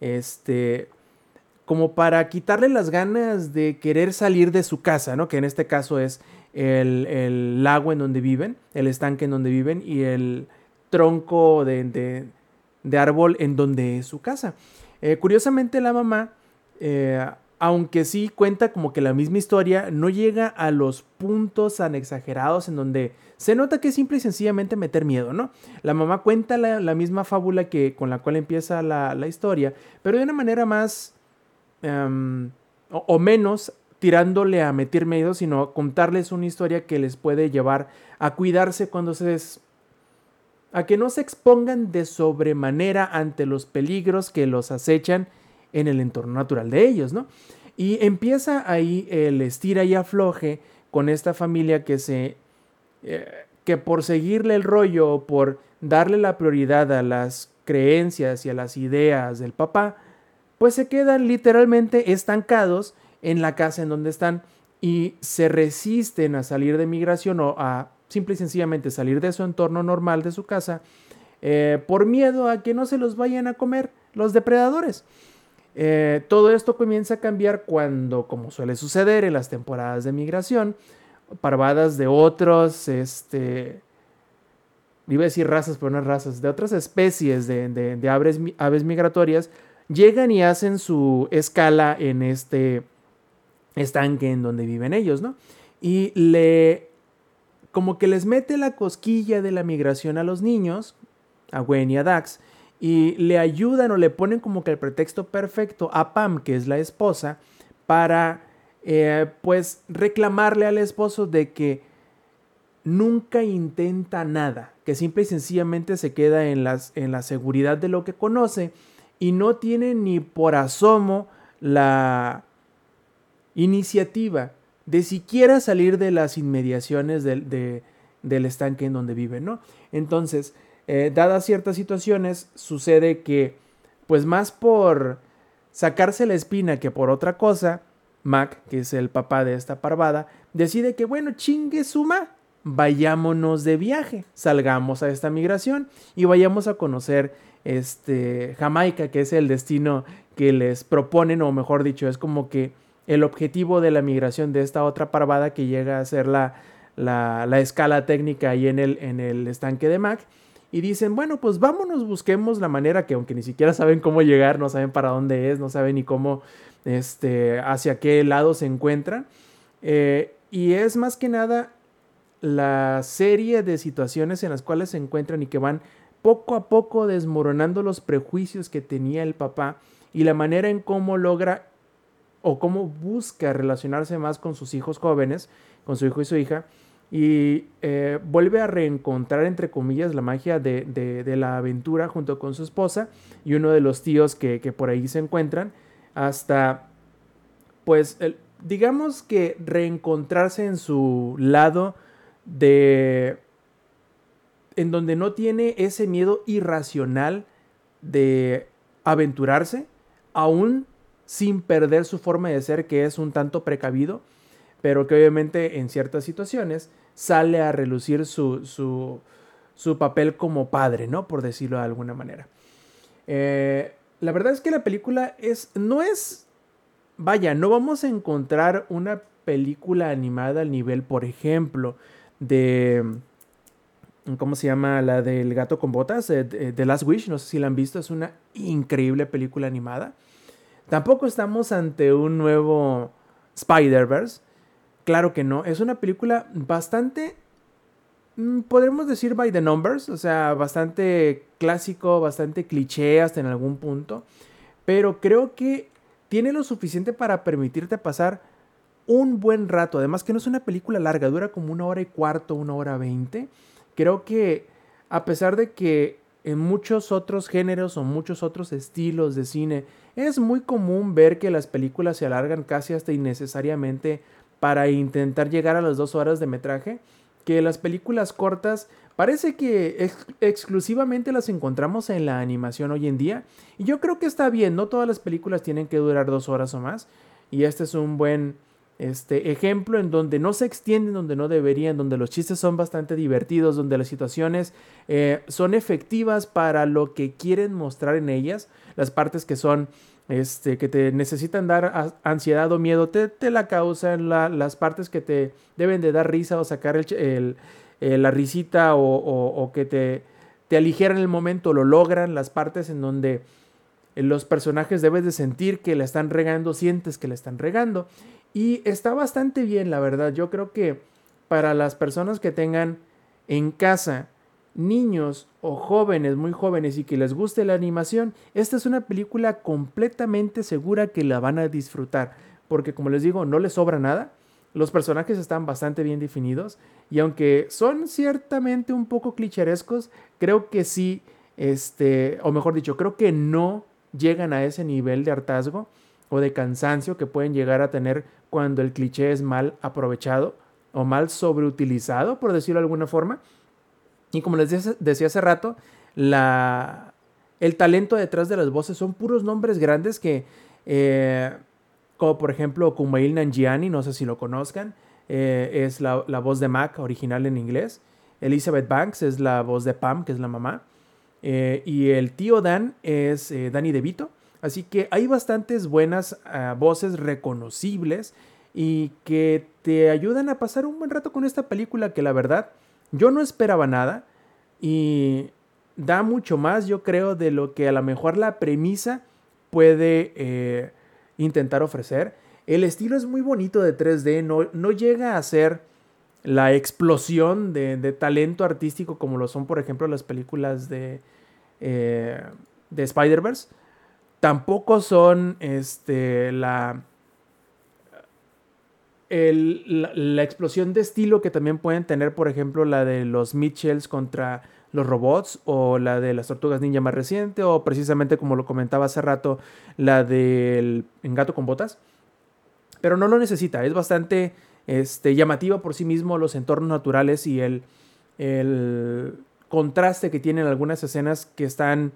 Este como para quitarle las ganas de querer salir de su casa, ¿no? Que en este caso es el, el lago en donde viven, el estanque en donde viven y el tronco de, de- de árbol en donde es su casa. Eh, curiosamente la mamá, eh, aunque sí cuenta como que la misma historia, no llega a los puntos tan exagerados en donde se nota que es simple y sencillamente meter miedo, ¿no? La mamá cuenta la, misma fábula que con la cual empieza la, historia, pero de una manera más em, o, menos tirándole a meter miedo, sino contarles una historia que les puede llevar a cuidarse cuando se a que no se expongan de sobremanera ante los peligros que los acechan en el entorno natural de ellos, ¿no? Y empieza ahí el estira y afloje con esta familia que se eh, que por seguirle el rollo, por darle la prioridad a las creencias y a las ideas del papá, pues se quedan literalmente estancados en la casa en donde están y se resisten a salir de migración o a simple y sencillamente salir de su entorno normal de su casa eh, por miedo a que no se los vayan a comer los depredadores. Eh, todo esto comienza a cambiar cuando, como suele suceder en las temporadas de migración, parvadas de otros, este, iba a decir razas, pero razas, de otras especies de, aves, aves, migratorias, llegan y hacen su escala en este estanque en donde viven ellos, ¿no? Y le, como que les mete la cosquilla de la migración a los niños, a Gwen y a Dax, y le ayudan o le ponen como que el pretexto perfecto a Pam, que es la esposa, para eh, pues reclamarle al esposo de que nunca intenta nada, que simple y sencillamente se queda en, las, en la seguridad de lo que conoce y no tiene ni por asomo la iniciativa de siquiera salir de las inmediaciones del, del estanque en donde vive, ¿no? Entonces, eh, dadas ciertas situaciones, sucede que, pues más por sacarse la espina que por otra cosa, Mac, que es el papá de esta parvada, decide que, bueno, chingue suma, vayámonos de viaje, salgamos a esta migración y vayamos a conocer este Jamaica, que es el destino que les proponen, o mejor dicho, es como que el objetivo de la migración de esta otra parvada que llega a ser la, la, la escala técnica ahí en el, en el estanque de Mac y dicen, bueno, pues vámonos, busquemos la manera que aunque ni siquiera saben cómo llegar, no saben para dónde es, no saben ni cómo, este, hacia qué lado se encuentran. Eh, y es más que nada la serie de situaciones en las cuales se encuentran y que van poco a poco desmoronando los prejuicios que tenía el papá y la manera en cómo logra o cómo busca relacionarse más con sus hijos jóvenes, con su hijo y su hija, y eh, vuelve a reencontrar, entre comillas, la magia de, la aventura junto con su esposa y uno de los tíos que, por ahí se encuentran, hasta, pues, digamos que reencontrarse en su lado de, en donde no tiene ese miedo irracional de aventurarse, aún sin perder su forma de ser, que es un tanto precavido, pero que obviamente en ciertas situaciones sale a relucir su, su, papel como padre, ¿no? Por decirlo de alguna manera. Eh, la verdad es que la película es, no es, vaya, no vamos a encontrar una película animada al nivel, por ejemplo, de, ¿cómo se llama? La del gato con botas, eh, The Last Wish, no sé si la han visto, es una increíble película animada. Tampoco estamos ante un nuevo Spider-Verse, Claro que no. Es una película bastante, mm, podemos decir by the numbers, o sea, bastante clásico, bastante cliché hasta en algún punto. Pero creo que tiene lo suficiente para permitirte pasar un buen rato. Además que no es una película larga, dura como una hora y cuarto, una hora veinte. Creo que a pesar de que en muchos otros géneros o muchos otros estilos de cine es muy común ver que las películas se alargan casi hasta innecesariamente para intentar llegar a las dos horas de metraje, que las películas cortas parece que exclusivamente las encontramos en la animación hoy en día. Y yo creo que está bien, no todas las películas tienen que durar dos horas o más. Y este es un buen este, ejemplo en donde no se extienden, donde no deberían, donde los chistes son bastante divertidos, donde las situaciones eh, son efectivas para lo que quieren mostrar en ellas. Las partes que son este, que te necesitan dar ansiedad o miedo, te, la causan las partes que te deben de dar risa o sacar el, la risita o, que te, te aligeran el momento, lo logran, las partes en donde los personajes debes de sentir que le están regando, sientes que le están regando. Y está bastante bien, la verdad. Yo creo que para las personas que tengan en casa niños o jóvenes, muy jóvenes y que les guste la animación, esta es una película completamente segura que la van a disfrutar. Porque como les digo, no les sobra nada. Los personajes están bastante bien definidos y aunque son ciertamente un poco clicherescos, creo que sí, este, o mejor dicho, creo que no llegan a ese nivel de hartazgo o de cansancio que pueden llegar a tener cuando el cliché es mal aprovechado o mal sobreutilizado, por decirlo de alguna forma. Y como les decía hace rato, la, el talento detrás de las voces son puros nombres grandes que, eh, como por ejemplo Kumail Nanjiani, no sé si lo conozcan, eh, es la, voz de Mac original en inglés. Elizabeth Banks es la voz de Pam, que es la mamá. Eh, y el tío Dan es Danny DeVito. Así que hay bastantes buenas ah, voces reconocibles y que te ayudan a pasar un buen rato con esta película que la verdad yo no esperaba nada y da mucho más, yo creo, de lo que a lo mejor la premisa puede eh, intentar ofrecer. El estilo es muy bonito de 3D, no, no llega a ser la explosión de, talento artístico como lo son, por ejemplo, las películas de, eh, de Spider-Verse tampoco son este, la, la, explosión de estilo que también pueden tener, por ejemplo, la de los Mitchells contra los robots o la de las tortugas ninja más reciente o precisamente como lo comentaba hace rato, la del gato con botas. Pero no lo necesita, es bastante este, llamativa por sí mismo los entornos naturales y el, contraste que tienen algunas escenas que están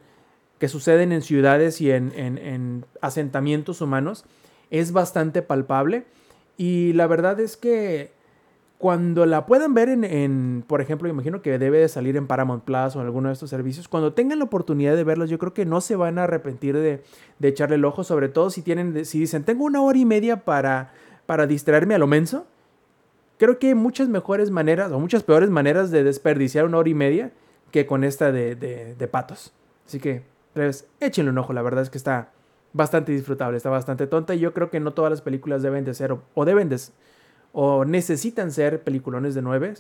que suceden en ciudades y en, asentamientos humanos es bastante palpable. Y la verdad es que cuando la puedan ver en, por ejemplo, imagino que debe de salir en Paramount Plus o en alguno de estos servicios, cuando tengan la oportunidad de verlos, yo creo que no se van a arrepentir de, echarle el ojo, sobre todo si tienen, si dicen, tengo una hora y media para, para distraerme a lo menso. Creo que hay muchas mejores maneras o muchas peores maneras de desperdiciar una hora y media que con esta de, de patos. Así que échenle un ojo, la verdad es que está bastante disfrutable, está bastante tonta y yo creo que no todas las películas deben de ser o, deben de o necesitan ser peliculones de nueve,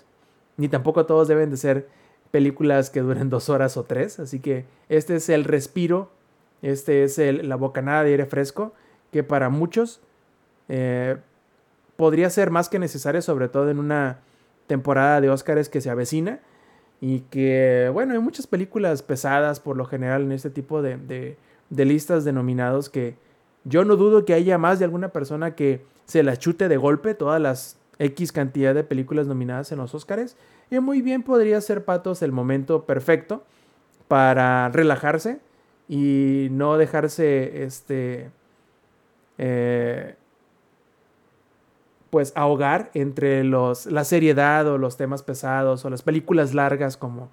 ni tampoco todos deben de ser películas que duren dos horas o tres, así que este es el respiro, este es el, la bocanada de aire fresco que para muchos eh, podría ser más que necesario, sobre todo en una temporada de Óscares que se avecina y que, bueno, hay muchas películas pesadas por lo general en este tipo de, listas de nominados que yo no dudo que haya más de alguna persona que se la chute de golpe todas las X cantidad de películas nominadas en los Oscars. Y muy bien podría ser Patos el momento perfecto para relajarse y no dejarse este eh, pues ahogar entre los, la seriedad o los temas pesados o las películas largas como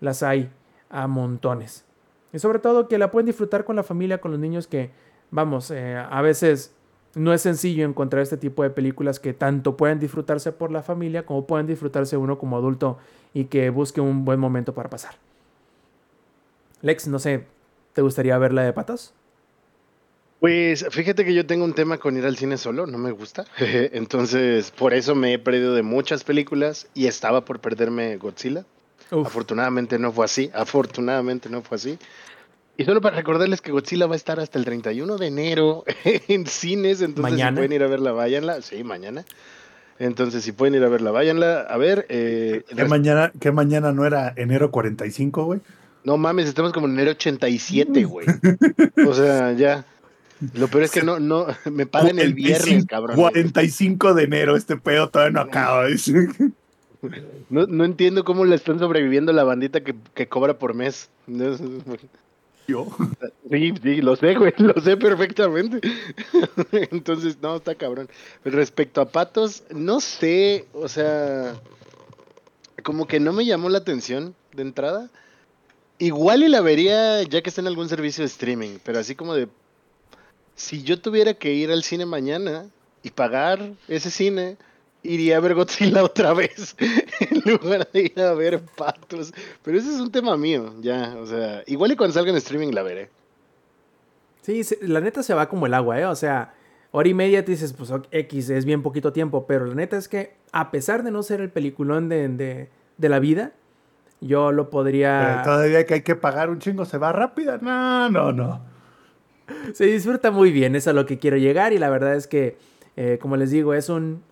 las hay a montones. Y sobre todo que la pueden disfrutar con la familia, con los niños que, vamos, eh, a veces no es sencillo encontrar este tipo de películas que tanto pueden disfrutarse por la familia como pueden disfrutarse uno como adulto y que busque un buen momento para pasar. Lex, no sé, ¿te gustaría ver la de patas? Pues fíjate que yo tengo un tema con ir al cine solo, no me gusta. Entonces, por eso me he perdido de muchas películas y estaba por perderme Godzilla. Afortunadamente no fue así, afortunadamente no fue así. Y solo para recordarles que Godzilla va a estar hasta el 31 de enero en cines, entonces si pueden ir a verla, váyanla. Sí, mañana. Entonces, si pueden ir a verla, váyanla. A ver. Eh, ¿Qué, mañana, ¿Qué mañana no era enero 45, güey? No mames, estamos como en enero 87, güey. o sea, ya. Lo peor es que no, no, me pagan el viernes, cabrón. 45 de enero, este pedo todavía no acaba. No, no entiendo cómo le están sobreviviendo la bandita que, que cobra por mes. ¿Yo? Sí, sí, lo sé, güey, lo sé perfectamente. Entonces, no, está cabrón. Respecto a Patos, no sé, o sea, como que no me llamó la atención de entrada. Igual y la vería ya que está en algún servicio de streaming, pero así como de si yo tuviera que ir al cine mañana y pagar ese cine, iría a ver Godzilla otra vez en lugar de ir a ver patos. Pero ese es un tema mío, ya, o sea, igual y cuando salga en streaming la veré. Sí, la neta se va como el agua, ¿eh? O sea, hora y media te dices, pues X es bien poquito tiempo, pero la neta es que a pesar de no ser el peliculón de, de, de la vida, yo lo Pero podría... todavía que hay que pagar un chingo, se va rápida. No, no, no. Se disfruta muy bien, es a lo que quiero llegar y la verdad es que, eh, como les digo, es un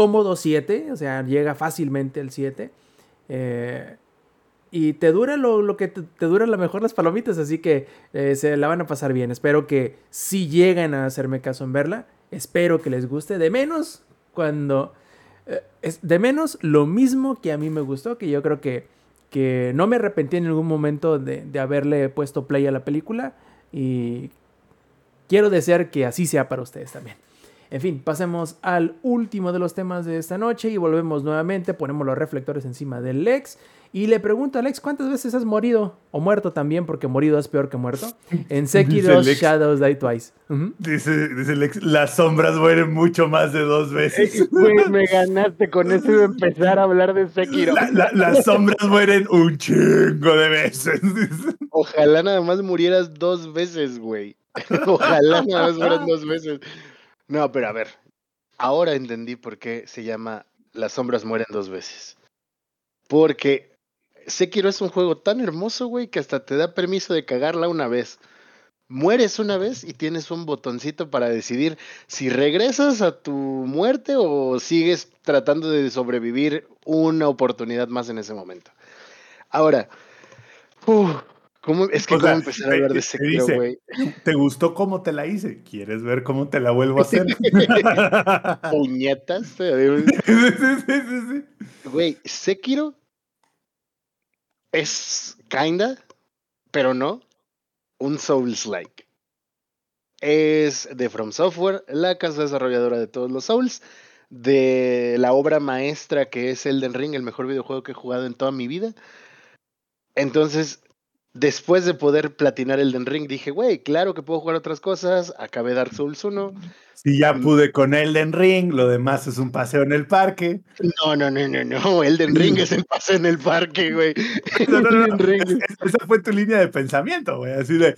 cómodo 7, o sea, llega fácilmente el 7. eh, y te dura lo, que te, te dura a lo mejor las palomitas, así que eh, se la van a pasar bien. Espero que si llegan a hacerme caso en verla, espero que les guste. De menos cuando... eh, es de menos lo mismo que a mí me gustó, que yo creo que, que no me arrepentí en ningún momento de, de haberle puesto play a la película y quiero desear que así sea para ustedes también. En fin, pasemos al último de los temas de esta noche y volvemos nuevamente, ponemos los reflectores encima del Lex y le pregunto a Lex, ¿cuántas veces has morido? O muerto también, porque morido es peor que muerto. En Sekiro Dice Lex. Shadows Die Twice. Dice, dice Lex, las sombras mueren mucho más de dos veces. Me ganaste con eso de empezar a hablar de Sekiro. La- la- las sombras mueren un chingo de veces. Ojalá nada más murieras dos veces, güey. Ojalá nada más murieras dos veces. No, pero a ver. Ahora entendí por qué se llama Las sombras mueren dos veces. Porque Sekiro es un juego tan hermoso, güey, que hasta te da permiso de cagarla una vez. Mueres una vez y tienes un botoncito para decidir si regresas a tu muerte o sigues tratando de sobrevivir una oportunidad más en ese momento. Ahora, uf, ¿cómo, es que O sea, cómo empezar a hablar de dice, güey. ¿Te gustó cómo te la hice? ¿Quieres ver cómo te la vuelvo a hacer? Puñetas. sí, sí, sí, sí. Güey, Sekiro es kinda, pero no, un Souls-like. Es de From Software, la casa desarrolladora de todos los Souls, de la obra maestra que es Elden Ring, el mejor videojuego que he jugado en toda mi vida. Entonces, después de poder platinar Elden Ring, dije, güey, claro que puedo jugar otras cosas. Acabé Dark Souls 1. Si ya pude con Elden Ring, lo demás es un paseo en el parque. No, no, no, no, no. Elden Ring es el pase en el parque, güey. No, no, no, Elden no. Ring Es- es- esa fue tu línea de pensamiento, güey. Así de,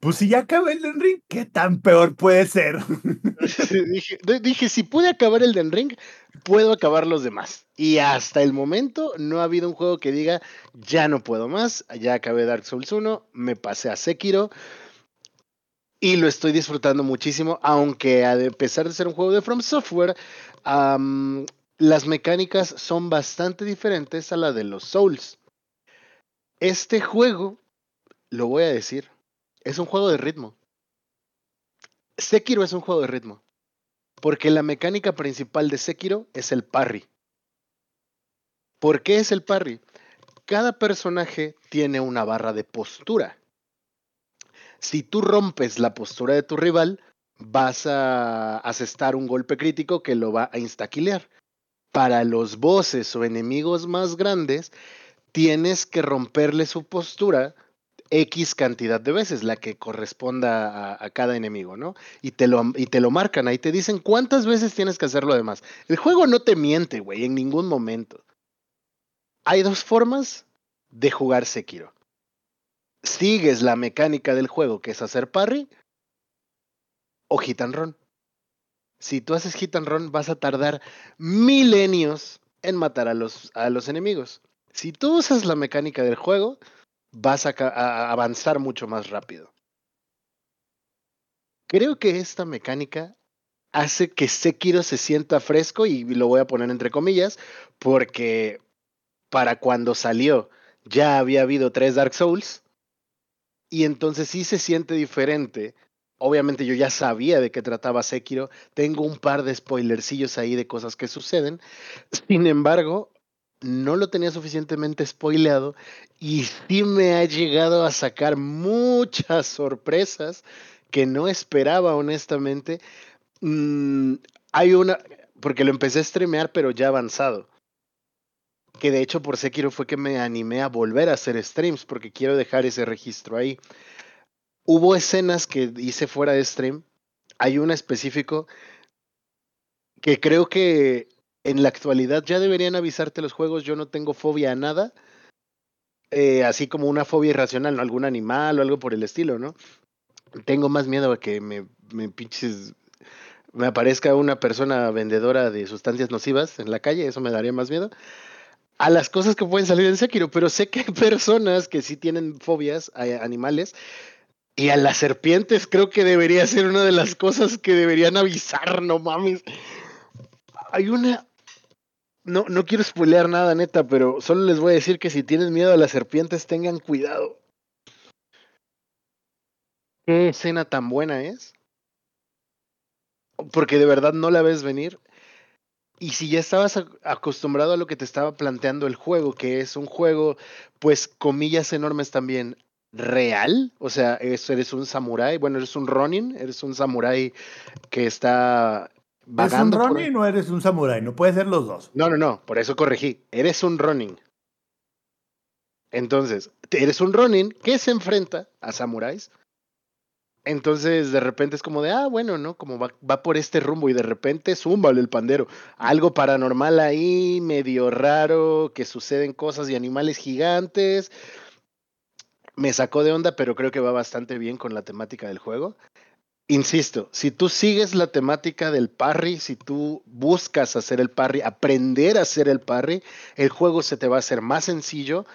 pues si ya acabé Elden Ring, ¿qué tan peor puede ser? dije, si pude acabar el Den Ring, puedo acabar los demás. Y hasta el momento no ha habido un juego que diga, ya no puedo más, ya acabé Dark Souls 1, me pasé a Sekiro y lo estoy disfrutando muchísimo, aunque a pesar de ser un juego de From Software, las mecánicas son bastante diferentes a la de los Souls. Este juego, lo voy a decir, es un juego de ritmo. Sekiro es un juego de ritmo. Porque la mecánica principal de Sekiro es el parry. ¿Por qué es el parry? Cada personaje tiene una barra de postura. Si tú rompes la postura de tu rival, vas a asestar un golpe crítico que lo va a instaquilear. Para los bosses o enemigos más grandes, tienes que romperle su postura X cantidad de veces, la que corresponda a, cada enemigo, ¿no? Y te, lo, y te lo marcan ahí, te dicen cuántas veces tienes que hacerlo además. El juego no te miente, güey, en ningún momento. Hay dos formas de jugar Sekiro. Sigues la mecánica del juego, que es hacer parry, o hit and run. Si tú haces hit and run, vas a tardar milenios en matar a los, a los enemigos. Si tú usas la mecánica del juego, vas a, avanzar mucho más rápido. Creo que esta mecánica hace que Sekiro se sienta fresco y lo voy a poner entre comillas porque para cuando salió ya había habido tres Dark Souls y entonces sí se siente diferente. Obviamente yo ya sabía de qué trataba Sekiro, tengo un par de spoilercillos ahí de cosas que suceden. Sin embargo, no lo tenía suficientemente spoileado y sí me ha llegado a sacar muchas sorpresas que no esperaba honestamente. Mm, hay una, porque lo empecé a streamear pero ya avanzado. Que de hecho por Sekiro fue que me animé a volver a hacer streams porque quiero dejar ese registro ahí. Hubo escenas que hice fuera de stream. Hay una específico que creo que en la actualidad ya deberían avisarte los juegos. Yo no tengo fobia a nada. eh, así como una fobia irracional, ¿no? Algún animal o algo por el estilo, ¿no? tengo más miedo a que me, me pinches me aparezca una persona vendedora de sustancias nocivas en la calle, eso me daría más miedo. A las cosas que pueden salir en Sekiro, pero sé que hay personas que sí tienen fobias a animales y a las serpientes creo que debería ser una de las cosas que deberían avisar, no mames. Hay una... No, no quiero spoilear nada, neta, pero solo les voy a decir que si tienen miedo a las serpientes, tengan cuidado. ¿Qué escena tan buena es? Porque de verdad no la ves venir. Y si ya estabas acostumbrado a lo que te estaba planteando el juego, que es un juego, pues comillas enormes también, real, o sea, eres un samurái, bueno, eres un ronin, eres un samurái que está ¿Eres un ronin o eres un samurái? No puede ser los dos. No, no, no, por eso corregí, eres un ronin. Entonces, eres un ronin que se enfrenta a samuráis. Entonces, de repente es como de, ah, bueno, ¿no? Como va, va por este rumbo y de repente, zúmbale el pandero. Algo paranormal ahí, medio raro, que suceden cosas y animales gigantes me sacó de onda, pero creo que va bastante bien con la temática del juego. Insisto, si tú sigues la temática del parry, si tú buscas hacer el parry, aprender a hacer el parry, el juego se te va a hacer más sencillo.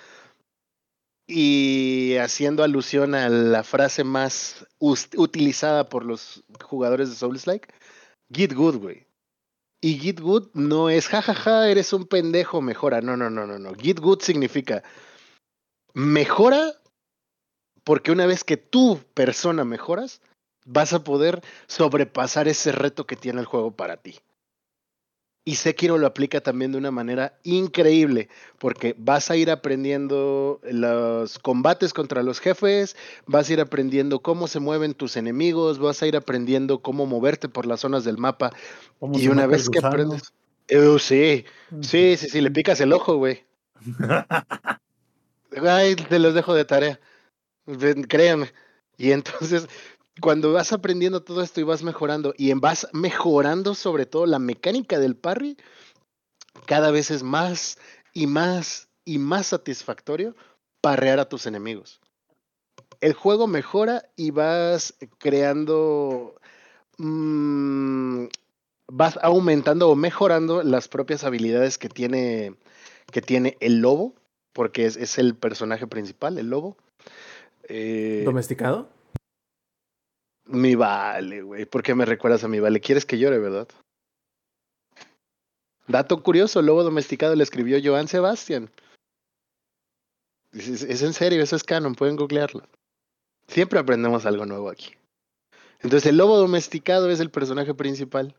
Y haciendo alusión a la frase más utilizada por los jugadores de Souls Like, Get Good, güey. Y Get Good no es jajaja, eres un pendejo, mejora. No, no, no, no, no. Get Good significa mejora porque una vez que tú, persona, mejoras, vas a poder sobrepasar ese reto que tiene el juego para ti. Y Sekiro lo aplica también de una manera increíble, porque vas a ir aprendiendo los combates contra los jefes, vas a ir aprendiendo cómo se mueven tus enemigos, vas a ir aprendiendo cómo moverte por las zonas del mapa. Y una vez que aprendes... Uh, sí, sí, sí, sí, le picas el ojo, güey. Ay, te los dejo de tarea. Créanme. Y entonces, cuando vas aprendiendo todo esto y vas mejorando, y vas mejorando sobre todo la mecánica del parry, cada vez es más y más y más satisfactorio parrear a tus enemigos. El juego mejora y vas creando, mm, vas aumentando o mejorando las propias habilidades que tiene, que tiene el lobo, porque es, es el personaje principal, el lobo. Eh, ¿Domesticado? Mi vale, güey. ¿Por qué me recuerdas a mi vale? ¿Quieres que llore, verdad? Dato curioso, lobo domesticado le escribió Joan Sebastian. Es, en serio, eso es canon, pueden googlearlo. Siempre aprendemos algo nuevo aquí. Entonces, el lobo domesticado es el personaje principal.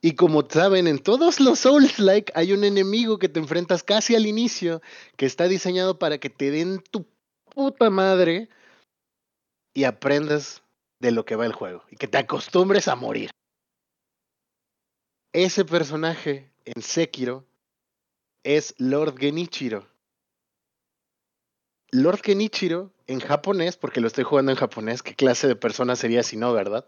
Y como saben, en todos los Souls-like hay un enemigo que te enfrentas casi al inicio, que está diseñado para que te den tu puta madre y aprendas de lo que va el juego y que te acostumbres a morir. Ese personaje en Sekiro es Lord Genichiro. Lord Genichiro en japonés, porque lo estoy jugando en japonés, ¿qué clase de persona sería si no, verdad?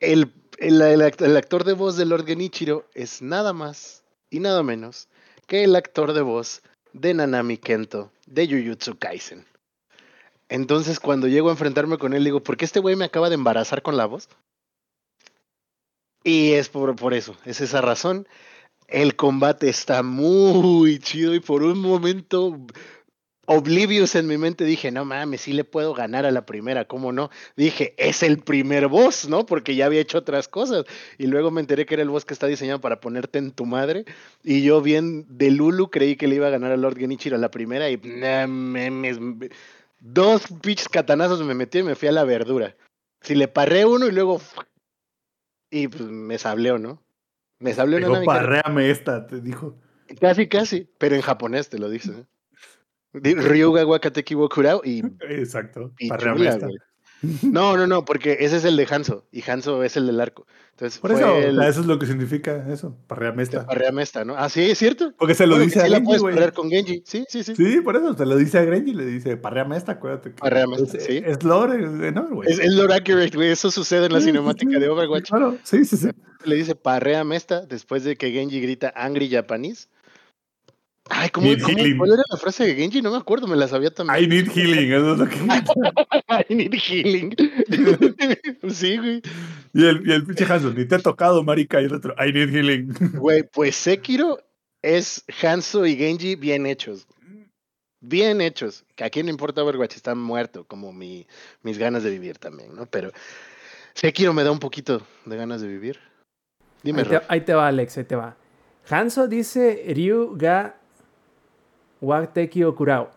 El, el, el, actor de voz de Lord Genichiro es nada más y nada menos que el actor de voz de Nanami Kento, de Jujutsu Kaisen. Entonces, cuando llego a enfrentarme con él, digo, ¿por qué este güey me acaba de embarazar con la voz? Y es por, por eso, es esa razón. El combate está muy chido y por un momento Oblivious en mi mente dije, no mames, sí le puedo ganar a la primera, ¿cómo no? Dije, es el primer boss, ¿no? Porque ya había hecho otras cosas. Y luego me enteré que era el boss que está diseñado para ponerte en tu madre. Y yo bien de Lulu creí que le iba a ganar a Lord Genichiro a la primera y dos pitch catanazos me metí y me fui a la verdura. Si le parré uno y luego... Y pues me sableó, ¿no? Me sableó una parréame esta, te dijo. Casi, casi, pero en japonés te lo dice. ¿eh? Ryuga Wakateki Wokurao y. Exacto. no, no, no, porque ese es el de Hanzo y Hanzo es el del arco. Entonces, Por eso, eso es lo que significa eso, parreamesta. Parreamesta, ¿no? Ah, sí, es cierto. Porque se lo dice a Genji, güey. con Genji, sí, sí, sí. Sí, por eso se lo dice a Genji, le dice parreamesta, acuérdate. Parreamesta, sí. Es lore, no, güey. Es, es, lore accurate, güey. Eso sucede en la cinemática de Overwatch. Claro, sí, sí, sí. Le dice parreamesta después de que Genji grita angry Japanese Ay, ¿cómo, Need cómo- healing. cuál era la frase de Genji? No me acuerdo, me la sabía también. I need healing. Eso es lo que... I need healing. sí, güey. Y el, y el pinche Hanson, ni te he tocado, marica. Y el otro, I need healing. Güey, pues Sekiro es Hanzo y Genji bien hechos. Bien hechos. Que a quién le importa Overwatch, está muerto, como mi, mis ganas de vivir también, ¿no? Pero Sekiro me da un poquito de ganas de vivir. Dime, Ahí te, Rob. ahí te va, Alex, ahí te va. Hanzo dice Ryu ga Wateki Okurao.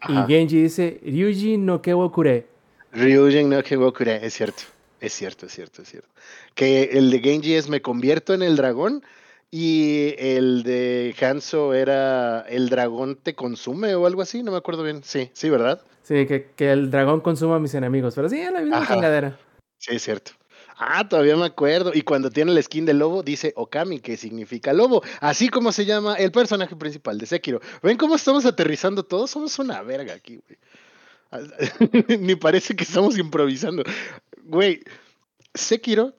Ajá. Y Genji dice Ryuji no Kewo Kure. Ryujin no Kegokure, es cierto. Es cierto, es cierto, es cierto. Que el de Genji es me convierto en el dragón y el de Hanzo era el dragón te consume o algo así, no me acuerdo bien. Sí, sí, ¿verdad? Sí, que, que el dragón consuma a mis enemigos. Pero sí, es la misma chingadera. Sí, es cierto. Ah, todavía me acuerdo. Y cuando tiene el skin de lobo, dice Okami, que significa lobo. Así como se llama el personaje principal de Sekiro. ¿Ven cómo estamos aterrizando todos? Somos una verga aquí, güey. Ni parece que estamos improvisando. Güey, Sekiro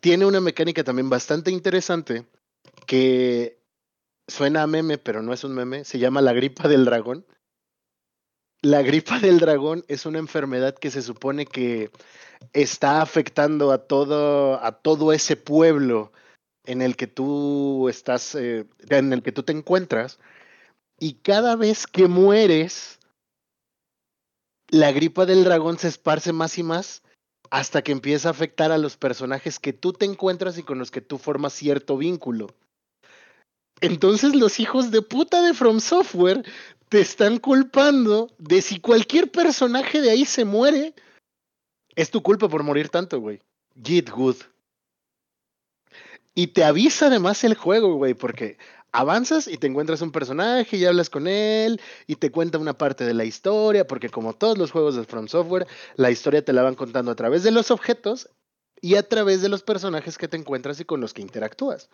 tiene una mecánica también bastante interesante que suena a meme, pero no es un meme. Se llama la gripa del dragón. La gripa del dragón es una enfermedad que se supone que está afectando a todo, a todo ese pueblo en el que tú estás, eh, en el que tú te encuentras. Y cada vez que mueres, la gripa del dragón se esparce más y más hasta que empieza a afectar a los personajes que tú te encuentras y con los que tú formas cierto vínculo. Entonces los hijos de puta de From Software te están culpando de si cualquier personaje de ahí se muere, es tu culpa por morir tanto, güey. Git good. Y te avisa además el juego, güey, porque avanzas y te encuentras un personaje y hablas con él y te cuenta una parte de la historia, porque como todos los juegos de From Software, la historia te la van contando a través de los objetos y a través de los personajes que te encuentras y con los que interactúas.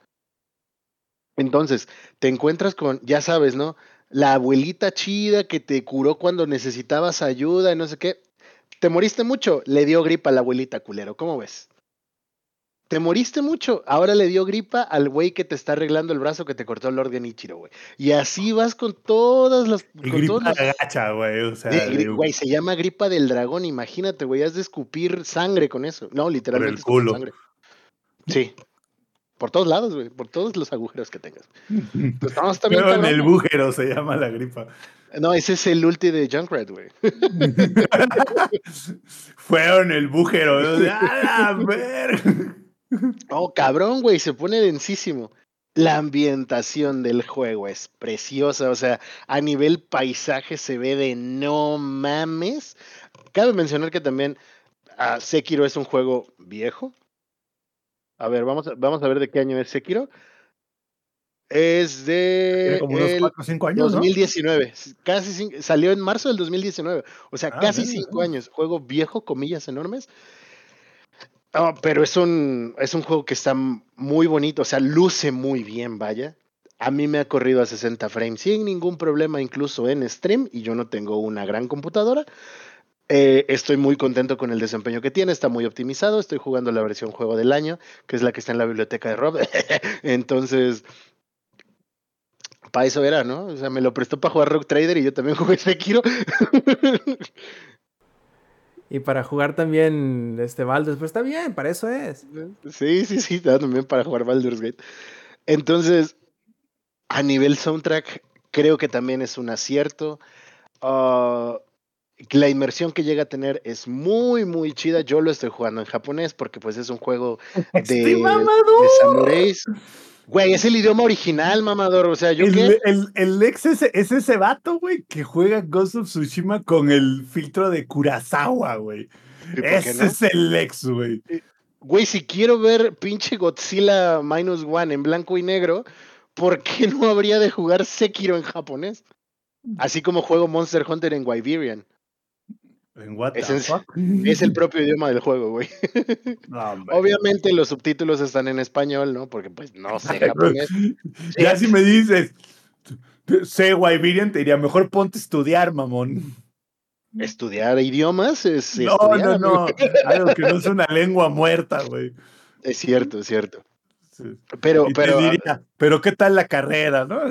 Entonces, te encuentras con, ya sabes, ¿no? La abuelita chida que te curó cuando necesitabas ayuda y no sé qué. Te moriste mucho, le dio gripa a la abuelita culero, ¿cómo ves? Te moriste mucho, ahora le dio gripa al güey que te está arreglando el brazo que te cortó el Lord Genichiro, güey. Y así vas con todas las... Y con gripa los- gacha, güey. O sea, güey, se llama gripa del dragón, imagínate, güey, has de escupir sangre con eso. No, literalmente. escupes culo. sangre. Sí. Por todos lados, güey, por todos los agujeros que tengas. Pues también Pero en el ¿no? bújero se llama la gripa. No, ese es el ulti de Junkrat, güey. Fueron el bújero. ¡A la verga! Oh, cabrón, güey, se pone densísimo. La ambientación del juego es preciosa, o sea, a nivel paisaje se ve de no mames. Cabe mencionar que también ah, Sekiro es un juego viejo. A ver, vamos a, vamos a ver de qué año es Sekiro. Es de como unos el 4 o 5 años, ¿no? 2019. Casi cin- salió en marzo del 2019. O sea, Ah, casi verga. cinco años. Juego viejo, comillas enormes. Ah, pero es un, es un juego que está muy bonito. O sea, luce muy bien, vaya. A mí me ha corrido a 60 frames sin ningún problema, incluso en stream. Y yo no tengo una gran computadora. Eh, estoy muy contento con el desempeño que tiene, está muy optimizado. Estoy jugando la versión juego del año, que es la que está en la biblioteca de Rob. Entonces, para eso era, ¿no? O sea, me lo prestó para jugar Rock Trader y yo también jugué Sekiro. Y para jugar también este Baldur's, pues está bien, para eso es. sí, sí, sí, también para jugar Baldur's Gate. Entonces, a nivel soundtrack, creo que también es un acierto. Ah, la inmersión que llega a tener es muy, muy chida. Yo lo estoy jugando en japonés porque pues es un juego de, ¡Este de samuráis. Güey, es el idioma original, mamador. O sea, yo El, qué. el, el ex es, es ese vato, güey, que juega Ghost of Tsushima con el filtro de Kurosawa, güey. ¿Y por qué Ese no? es el ex, güey. Güey, si quiero ver pinche Godzilla Minus One en blanco y negro, ¿por qué no habría de jugar Sekiro en japonés? Así como juego Monster Hunter en Wyverian. En what Es el propio idioma del juego, güey. No. Obviamente los subtítulos están en español, ¿no? Porque pues no sé japonés. Ya si me dices, sé Wyverian, te diría, mejor ponte a estudiar, mamón. Estudiar idiomas es No, estudiar, no, no. Algo que no es una lengua muerta, güey. Es cierto, es cierto. Sí. Pero, Y te pero, diría, pero ¿qué tal la carrera, no?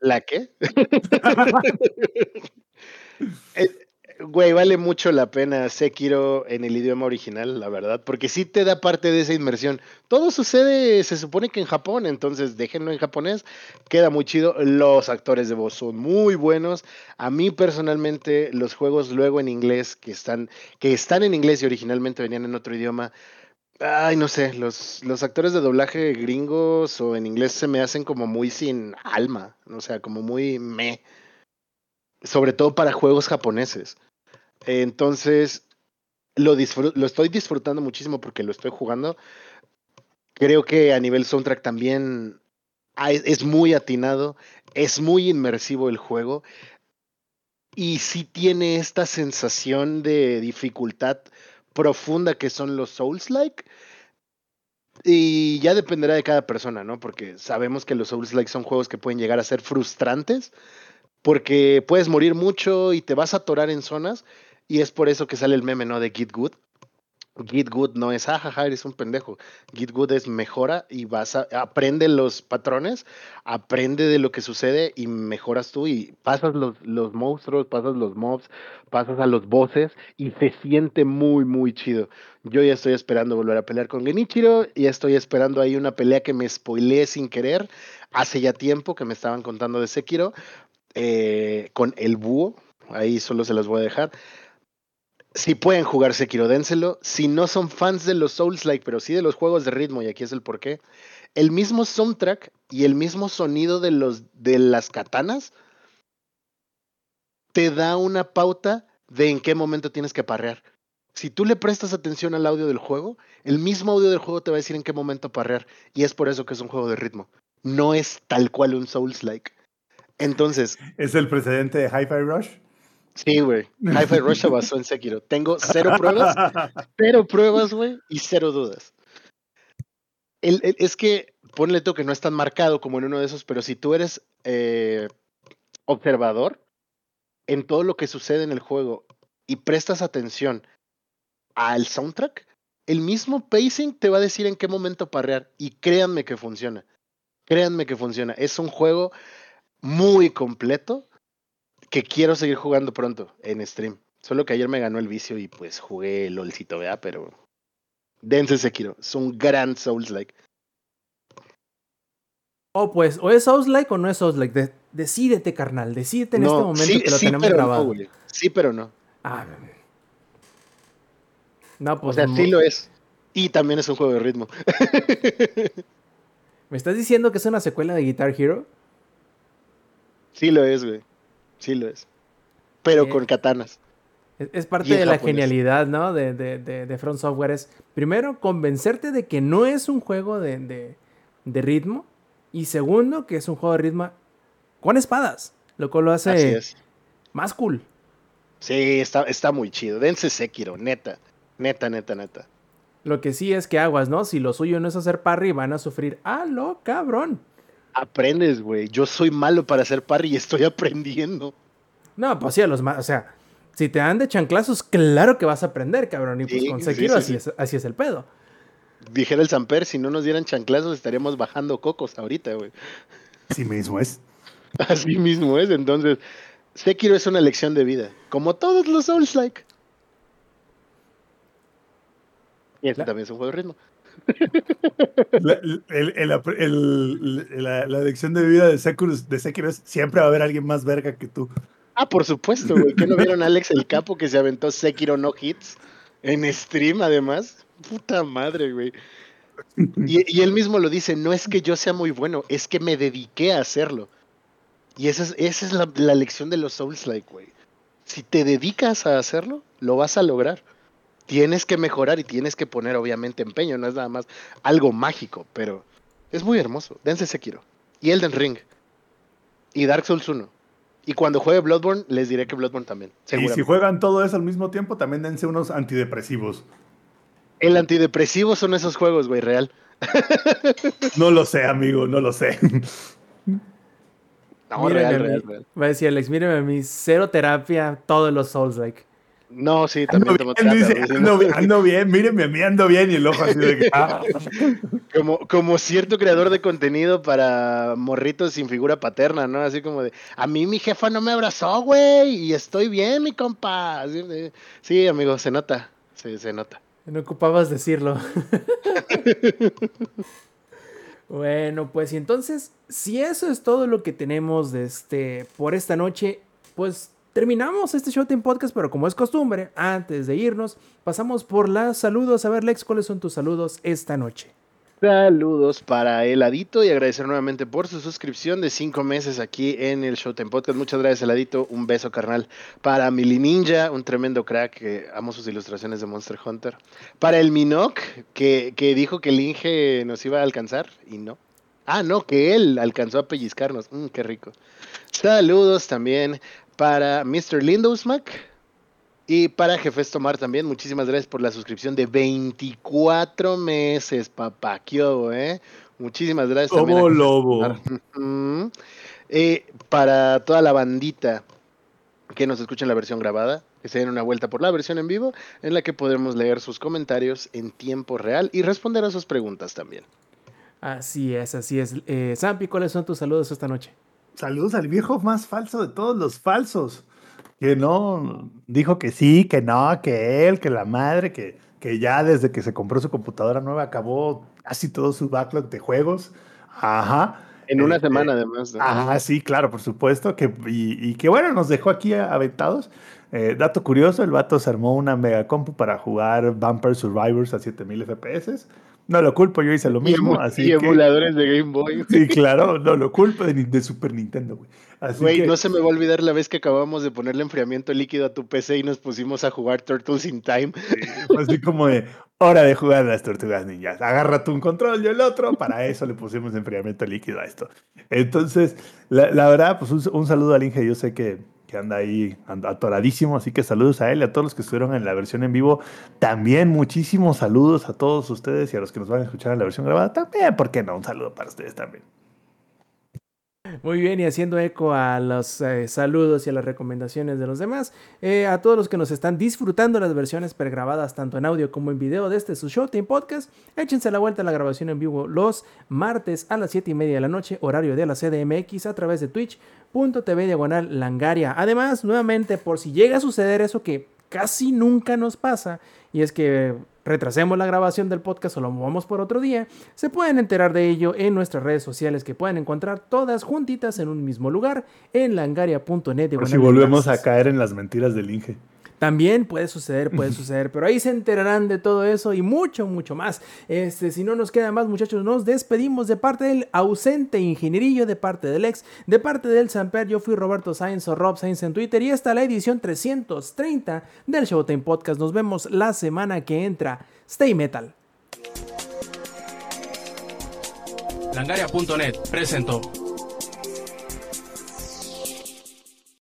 ¿la qué? Güey, vale mucho la pena Sekiro en el idioma original, la verdad, porque sí te da parte de esa inmersión. Todo sucede, se supone que en Japón, entonces déjenlo en japonés, queda muy chido. Los actores de voz son muy buenos. A mí personalmente los juegos luego en inglés que están que están en inglés y originalmente venían en otro idioma, ay, no sé, los los actores de doblaje gringos o en inglés se me hacen como muy sin alma, o sea, como muy me sobre todo para juegos japoneses. Entonces, lo, estoy disfrutando muchísimo porque lo estoy jugando. Creo que a nivel soundtrack también ah, es muy atinado, es muy inmersivo el juego y sí tiene esta sensación de dificultad profunda que son los Souls-like. Y ya dependerá de cada persona, ¿no? Porque sabemos que los Souls-like son juegos que pueden llegar a ser frustrantes porque puedes morir mucho y te vas a atorar en zonas y es por eso que sale el meme, ¿no? De Git Good. Git Good no es, ajaja, eres un pendejo. Git Good es mejora y vas aprende los patrones, aprende de lo que sucede y mejoras tú y pasas los, los monstruos, pasas los mobs, pasas a los bosses y se siente muy, muy chido. Yo ya estoy esperando volver a pelear con Genichiro y estoy esperando ahí una pelea que me spoileé sin querer hace ya tiempo que me estaban contando de Sekiro eh, con el búho. Ahí solo se los voy a dejar. Si pueden jugar Sekiro, dénselo. Si no son fans de los Souls-like, pero sí de los juegos de ritmo, y aquí es el porqué. El mismo soundtrack y el mismo sonido de, los, de las katanas te da una pauta de en qué momento tienes que parrear. Si tú le prestas atención al audio del juego, el mismo audio del juego te va a decir en qué momento parrear. Y es por eso que es un juego de ritmo. No es tal cual un Souls-like. Entonces, ¿Es el precedente de Hi-Fi Rush? Sí, güey. Hi-Fi Rush se basó en Sekiro. Tengo cero pruebas, cero pruebas, güey, y cero dudas. El- el- es que, ponle tú que no es tan marcado como en uno de esos, pero si tú eres eh, observador en todo lo que sucede en el juego y prestas atención al soundtrack, el mismo pacing te va a decir en qué momento parrear. Y créanme que funciona. Créanme que funciona. Es un juego muy completo que quiero seguir jugando pronto en stream. Solo que ayer me ganó el vicio y pues jugué el LOLcito, ¿verdad? Pero dense Sekiro. Es un gran Souls-like. O pues, o es Souls-like o no es Souls-like. De- decídete, carnal. Decídete en No, este momento sí, que lo sí, tenemos pero grabado. No, sí, pero no. Ah, no, O pues. sea, sí lo es. Y también es un juego de ritmo. ¿Me estás diciendo que es una secuela de Guitar Hero? sí lo es, güey. Sí lo es. Pero Eh, con katanas. Es, es parte de la japonés. genialidad, ¿no? De, de, de, de Front Software. Es primero convencerte de que no es un juego de, de, de ritmo. Y segundo, que es un juego de ritmo con espadas. Lo cual lo hace es. más cool. Sí, está, está muy chido. Dense Sekiro, neta. Neta, neta, neta. Lo que sí es que aguas, ¿no? Si lo suyo no es hacer parry, van a sufrir. ¡Ah, lo cabrón! Aprendes, güey. Yo soy malo para hacer parry y estoy aprendiendo. No, pues sí, a los más. O sea, si te dan de chanclazos, claro que vas a aprender, cabrón. Y pues Sí, con Sekiro sí, así, sí. Es, así es el pedo. Dijera el Samper, si no nos dieran chanclazos estaríamos bajando cocos ahorita, güey. Sí mismo es. Así mismo es. Entonces, Sekiro es una lección de vida. Como todos los Souls-like. Y este La- también es un juego de ritmo. La, el- el- el- la, de vida de Sekiro, de Sekiro es siempre va a haber alguien más verga que tú. Ah, por supuesto, güey. ¿Qué no vieron Alex el Capo que se aventó Sekiro no hits? En stream, además. Puta madre, güey. Y, y él mismo lo dice, no es que yo sea muy bueno, es que me dediqué a hacerlo. Y esa es, esa es la, la lección de los Souls-like, güey. Si te dedicas a hacerlo, lo vas a lograr. Tienes que mejorar y tienes que poner, obviamente, empeño. No es nada más algo mágico, pero es muy hermoso. Dense Sekiro. Y Elden Ring. Y Dark Souls 1. Y cuando juegue Bloodborne, les diré que Bloodborne también. Y si juegan todo eso al mismo tiempo, también dense unos antidepresivos. El antidepresivo son esos juegos, güey, real. No lo sé, amigo, no lo sé. No, real, real, real. Va a decir Alex, míreme a mí, cero terapia, todos los Souls-like. No, sí, también ando bien, dice, ando, bien, ando bien, mírenme, me ando bien y el ojo así de que, ah. como, como cierto creador de contenido para morritos sin figura paterna, ¿no? Así como de, a mí mi jefa no me abrazó, güey, y estoy bien, mi compa. sí, amigo, se nota, sí, se nota. No ocupabas decirlo. bueno, pues y entonces, si eso es todo lo que tenemos de este, por esta noche, pues terminamos este Showtime Podcast, pero como es costumbre, antes de irnos, pasamos por las saludos. A ver, Lex, ¿cuáles son tus saludos esta noche? Saludos para Heladito y agradecer nuevamente por su suscripción de cinco meses aquí en el Showtime Podcast. Muchas gracias, Heladito. Un beso, carnal. Para Mili Ninja, un tremendo crack que amo sus ilustraciones de Monster Hunter. Para el Minoc, que, que dijo que el Inge nos iba a alcanzar y no. Ah, no, que él alcanzó a pellizcarnos. Mm, qué rico. Saludos también para Mr. Mac y para Jefes Tomar también. Muchísimas gracias por la suscripción de 24 meses, papá. ¿eh? Muchísimas gracias. Como lobo. Eh, para toda la bandita que nos escucha en la versión grabada, que se den una vuelta por la versión en vivo, en la que podremos leer sus comentarios en tiempo real y responder a sus preguntas también. Así es, así es. Eh, Zampi, ¿cuáles son tus saludos esta noche? Saludos al viejo más falso de todos los falsos. Que no, dijo que sí, que no, que él, que la madre, que, que ya desde que se compró su computadora nueva acabó casi todo su backlog de juegos. Ajá. En una este, semana además. Ajá, sí, claro, por supuesto. Que, y, que bueno, nos dejó aquí aventados. Eh, dato curioso, el vato se armó una mega compu para jugar Vampire Survivors a 7000 FPS. No lo culpo, yo hice lo mismo. Y, así emuladores de Game Boy. Sí, claro, no lo culpo de, Super Nintendo, güey. Güey, no se me va a olvidar la vez que acabamos de ponerle enfriamiento líquido a tu PC y nos pusimos a jugar Turtles in Time. así como de hora de jugar las tortugas ninjas. Agarra tú un control y el otro. Para eso le pusimos enfriamiento líquido a esto. Entonces, la, verdad, pues un, un saludo al Inge. Yo sé que que anda ahí atoradísimo. Así que saludos a él y a todos los que estuvieron en la versión en vivo. También muchísimos saludos a todos ustedes y a los que nos van a escuchar en la versión grabada. También, ¿por qué no? Un saludo para ustedes también. Muy bien, y haciendo eco a los eh, saludos y a las recomendaciones de los demás, eh, a todos los que nos están disfrutando las versiones pregrabadas tanto en audio como en video de este su Showtime Podcast, échense la vuelta a la grabación en vivo los martes a las 7 y media de la noche, horario de la CDMX, a través de twitch.tv diagonal langaria. Además, nuevamente, por si llega a suceder eso que casi nunca nos pasa, y es que retrasemos la grabación del podcast o lo movamos por otro día, se pueden enterar de ello en nuestras redes sociales que pueden encontrar todas juntitas en un mismo lugar en langaria.net. Si volvemos a caer en las mentiras del Inge. También puede suceder, puede suceder, pero ahí se enterarán de todo eso y mucho, mucho más. Este, si no nos queda más, muchachos, nos despedimos de parte del ausente ingenierillo, de parte del ex, de parte del Samper. Yo fui Roberto Sainz o Rob Sainz en Twitter y esta la edición 330 del Showtime Podcast. Nos vemos la semana que entra. Stay Metal. Langaria.net presentó.